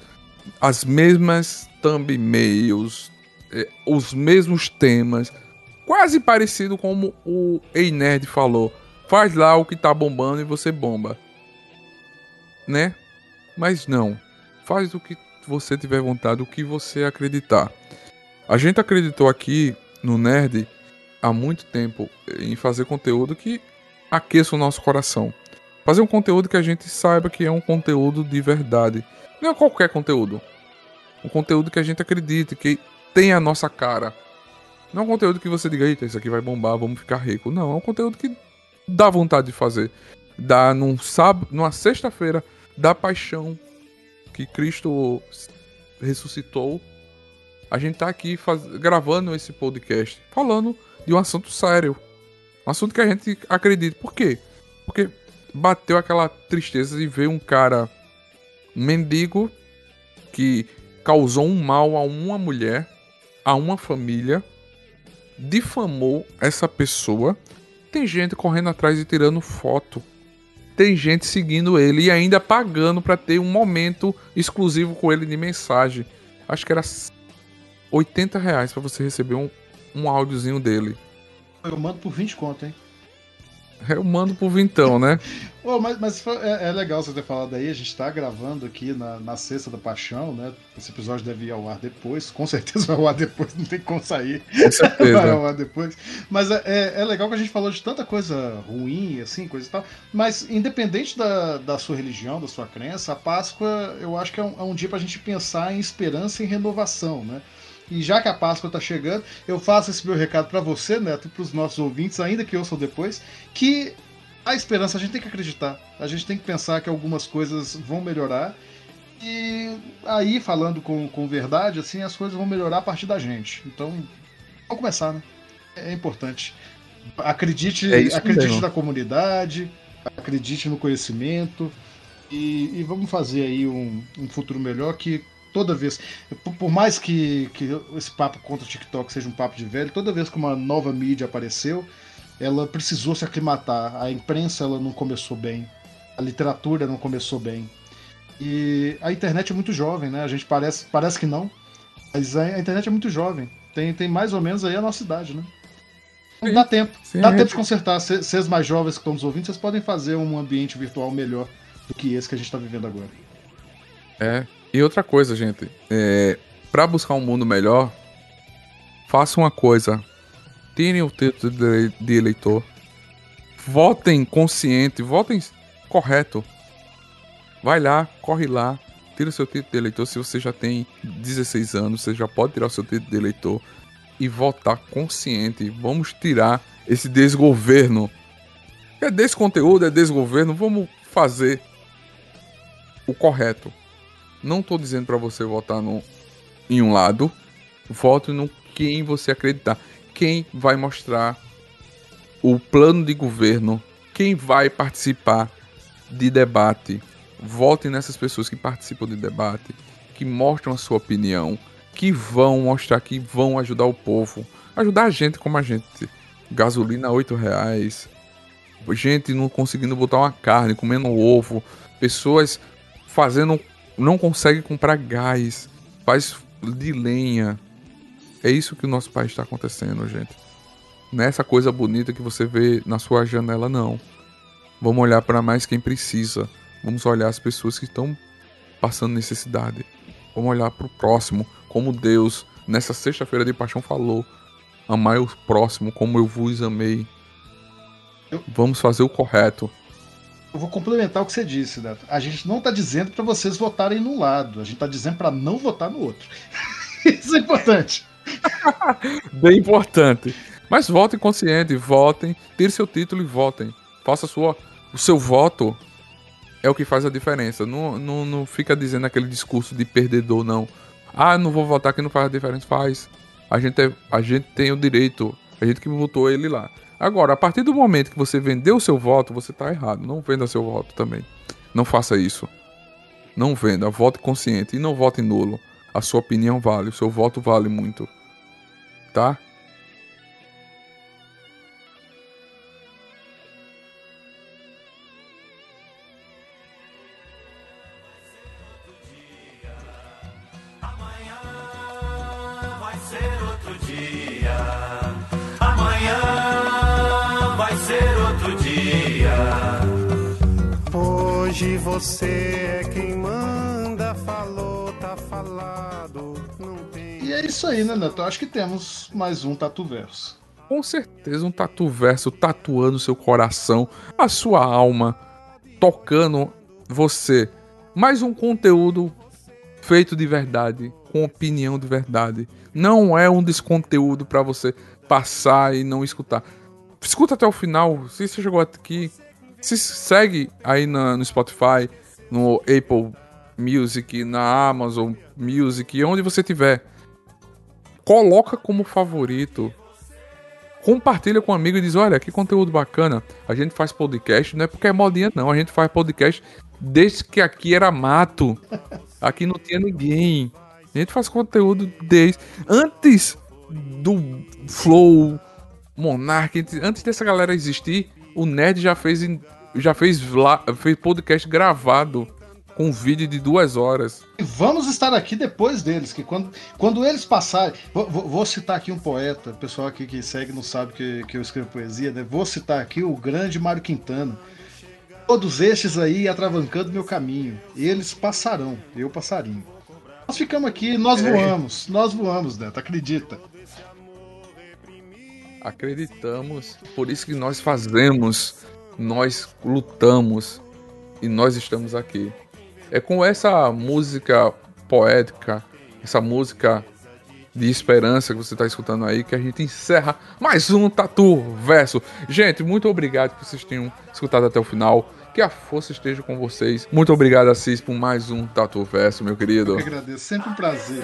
as mesmas thumbnails, os mesmos temas. Quase parecido como o Ei Nerd falou Faz lá o que tá bombando e você bomba. Né? Mas não. Faz o que você tiver vontade, o que você acreditar. A gente acreditou aqui no Nerd há muito tempo em fazer conteúdo que aqueça o nosso coração. Fazer um conteúdo que a gente saiba que é um conteúdo de verdade. Não é qualquer conteúdo. Um conteúdo que a gente acredite, que tem a nossa cara. Não é um conteúdo que você diga, eita, isso aqui vai bombar, vamos ficar rico. Não, é um conteúdo que dá vontade de fazer. Dá num sábado, numa sexta-feira, da paixão que Cristo ressuscitou. A gente tá aqui faz... gravando esse podcast, falando de um assunto sério. Um assunto que a gente acredita. Por quê? Porque bateu aquela tristeza de ver um cara, um mendigo, que causou um mal a uma mulher, a uma família, difamou essa pessoa tem gente correndo atrás e tirando foto. Tem gente seguindo ele e ainda pagando para ter um momento exclusivo com ele de mensagem. Acho que era 80 reais pra você receber um, um áudiozinho dele. Eu mando por 20 conto, hein? Eu mando pro Vintão, né? oh, mas, mas é, é, legal você ter falado aí, a gente tá gravando aqui na, na Sexta da Paixão, né? Esse episódio deve ir ao ar depois, com certeza vai ao ar depois, não tem como sair. Com certeza. vai ao ar depois. Mas é, é, é, legal que a gente falou de tanta coisa ruim, assim, coisa e tal. Mas independente da, da sua religião, da sua crença, a Páscoa eu acho que é um, é um dia pra gente pensar em esperança e renovação, né? E já que a Páscoa está chegando, eu faço esse meu recado para você, Neto, e para os nossos ouvintes, ainda que ouçam depois, que a esperança a gente tem que acreditar. A gente tem que pensar que algumas coisas vão melhorar E aí, falando com, com verdade, assim, as coisas vão melhorar a partir da gente. Então, vamos começar, né? É importante. Acredite, é acredite na comunidade, acredite no conhecimento e, e vamos fazer aí um, um, futuro melhor que toda vez, por, por, mais que, que esse papo contra o TikTok seja um papo de velho, toda vez que uma nova mídia apareceu, ela precisou se aclimatar. A imprensa ela não começou bem, a literatura não começou bem. E a internet é muito jovem, né? A gente parece, parece que não, mas a internet é muito jovem. Tem, tem mais ou menos aí a nossa idade, né? Sim, dá tempo. Sim, dá é. tempo de consertar. Vocês mais jovens que estão nos ouvindo, vocês podem fazer um ambiente virtual melhor do que esse que a gente está vivendo agora. É. E outra coisa, gente. É, para buscar um mundo melhor, faça uma coisa. Tirem o título de, eleitor. Votem consciente, votem correto. Vai lá, corre lá, tira o seu título de eleitor. Se você já tem 16 anos, você já pode tirar o seu título de eleitor e votar consciente. Vamos tirar esse desgoverno. É desconteúdo, é desgoverno. Vamos fazer o correto. Não estou dizendo para você votar no, em um lado. Vote no quem você acreditar. Quem vai mostrar o plano de governo. Quem vai participar de debate. Vote nessas pessoas que participam de debate. Que mostram a sua opinião que vão mostrar que vão ajudar o povo. Ajudar a gente como a gente. Gasolina oito reais. Gente não conseguindo botar uma carne, comendo ovo. Pessoas fazendo. Não conseguem comprar gás. Faz de lenha. É isso que o nosso país está acontecendo, gente. Nessa é coisa bonita que você vê na sua janela, não. Vamos olhar para mais quem precisa. Vamos olhar as pessoas que estão passando necessidade. Vamos olhar para o próximo como Deus, nessa sexta-feira de paixão, falou: Amai o próximo como eu vos amei. Vamos fazer o correto. Eu vou complementar o que você disse, Neto. A gente não está dizendo para vocês votarem num lado, a gente está dizendo para não votar no outro. Isso é importante. Bem importante. Mas votem consciente, votem, tire seu título e votem. Faça sua, o seu voto é o que faz a diferença. Não, não, não fica dizendo aquele discurso de perdedor, não. Ah, não vou votar que não faz a diferença. Faz. A gente, é, a gente tem o direito. A gente que votou ele lá. Agora, a partir do momento que você vendeu seu voto, você tá errado. Não venda seu voto também. Não faça isso. Não venda. Vote consciente e não vote nulo. A sua opinião vale. O seu voto vale muito. Tá? Hoje você é quem manda, falou, tá falado, não tem. E é isso aí, né, Neto? Eu acho que temos mais um Tatu Verso. Com certeza, um Tatu Verso tatuando seu coração, a sua alma, tocando você. Mais um conteúdo feito de verdade, com opinião de verdade. Não é um desconteúdo para você passar e não escutar. Escuta até o final. Se você chegou aqui, se segue aí na, no Spotify, no Apple Music, na Amazon Music, onde você tiver. Coloca como favorito. Compartilha com um amigo e diz: Olha, que conteúdo bacana. A gente faz podcast, não é porque é modinha, não. A gente faz podcast desde que aqui era mato. Aqui não tinha ninguém. A gente faz conteúdo desde. Antes do Flow, Monarch, antes dessa galera existir, o Nerd já fez já fez, fez podcast gravado com um vídeo de duas horas. E vamos estar aqui depois deles, que quando, quando eles passarem. Vou, vou, citar aqui um poeta, o pessoal aqui que segue não sabe que, que eu escrevo poesia, né? Vou citar aqui o grande Mário Quintana. Todos estes aí atravancando meu caminho. Eles passarão, eu passarinho. Nós ficamos aqui, nós é. voamos, nós voamos, Neto, acredita. Acreditamos, por isso que nós fazemos nós lutamos e nós estamos aqui. É com essa música poética, essa música de esperança que você está escutando aí, que a gente encerra mais um Tatu Verso. Gente, muito obrigado que vocês tenham escutado até o final. Que a força esteja com vocês. Muito obrigado, Assis, por mais um Tatu Verso, meu querido. Eu agradeço, sempre um prazer.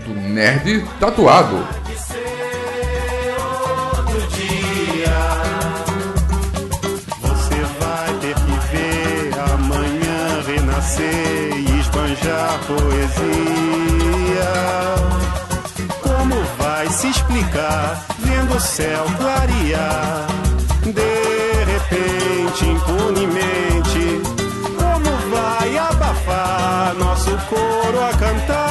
Nerd Tatuado. Você vai ter que ver amanhã renascer e esbanjar poesia. Como vai se explicar vendo o céu clarear? De repente, impunemente, como vai abafar nosso coro a cantar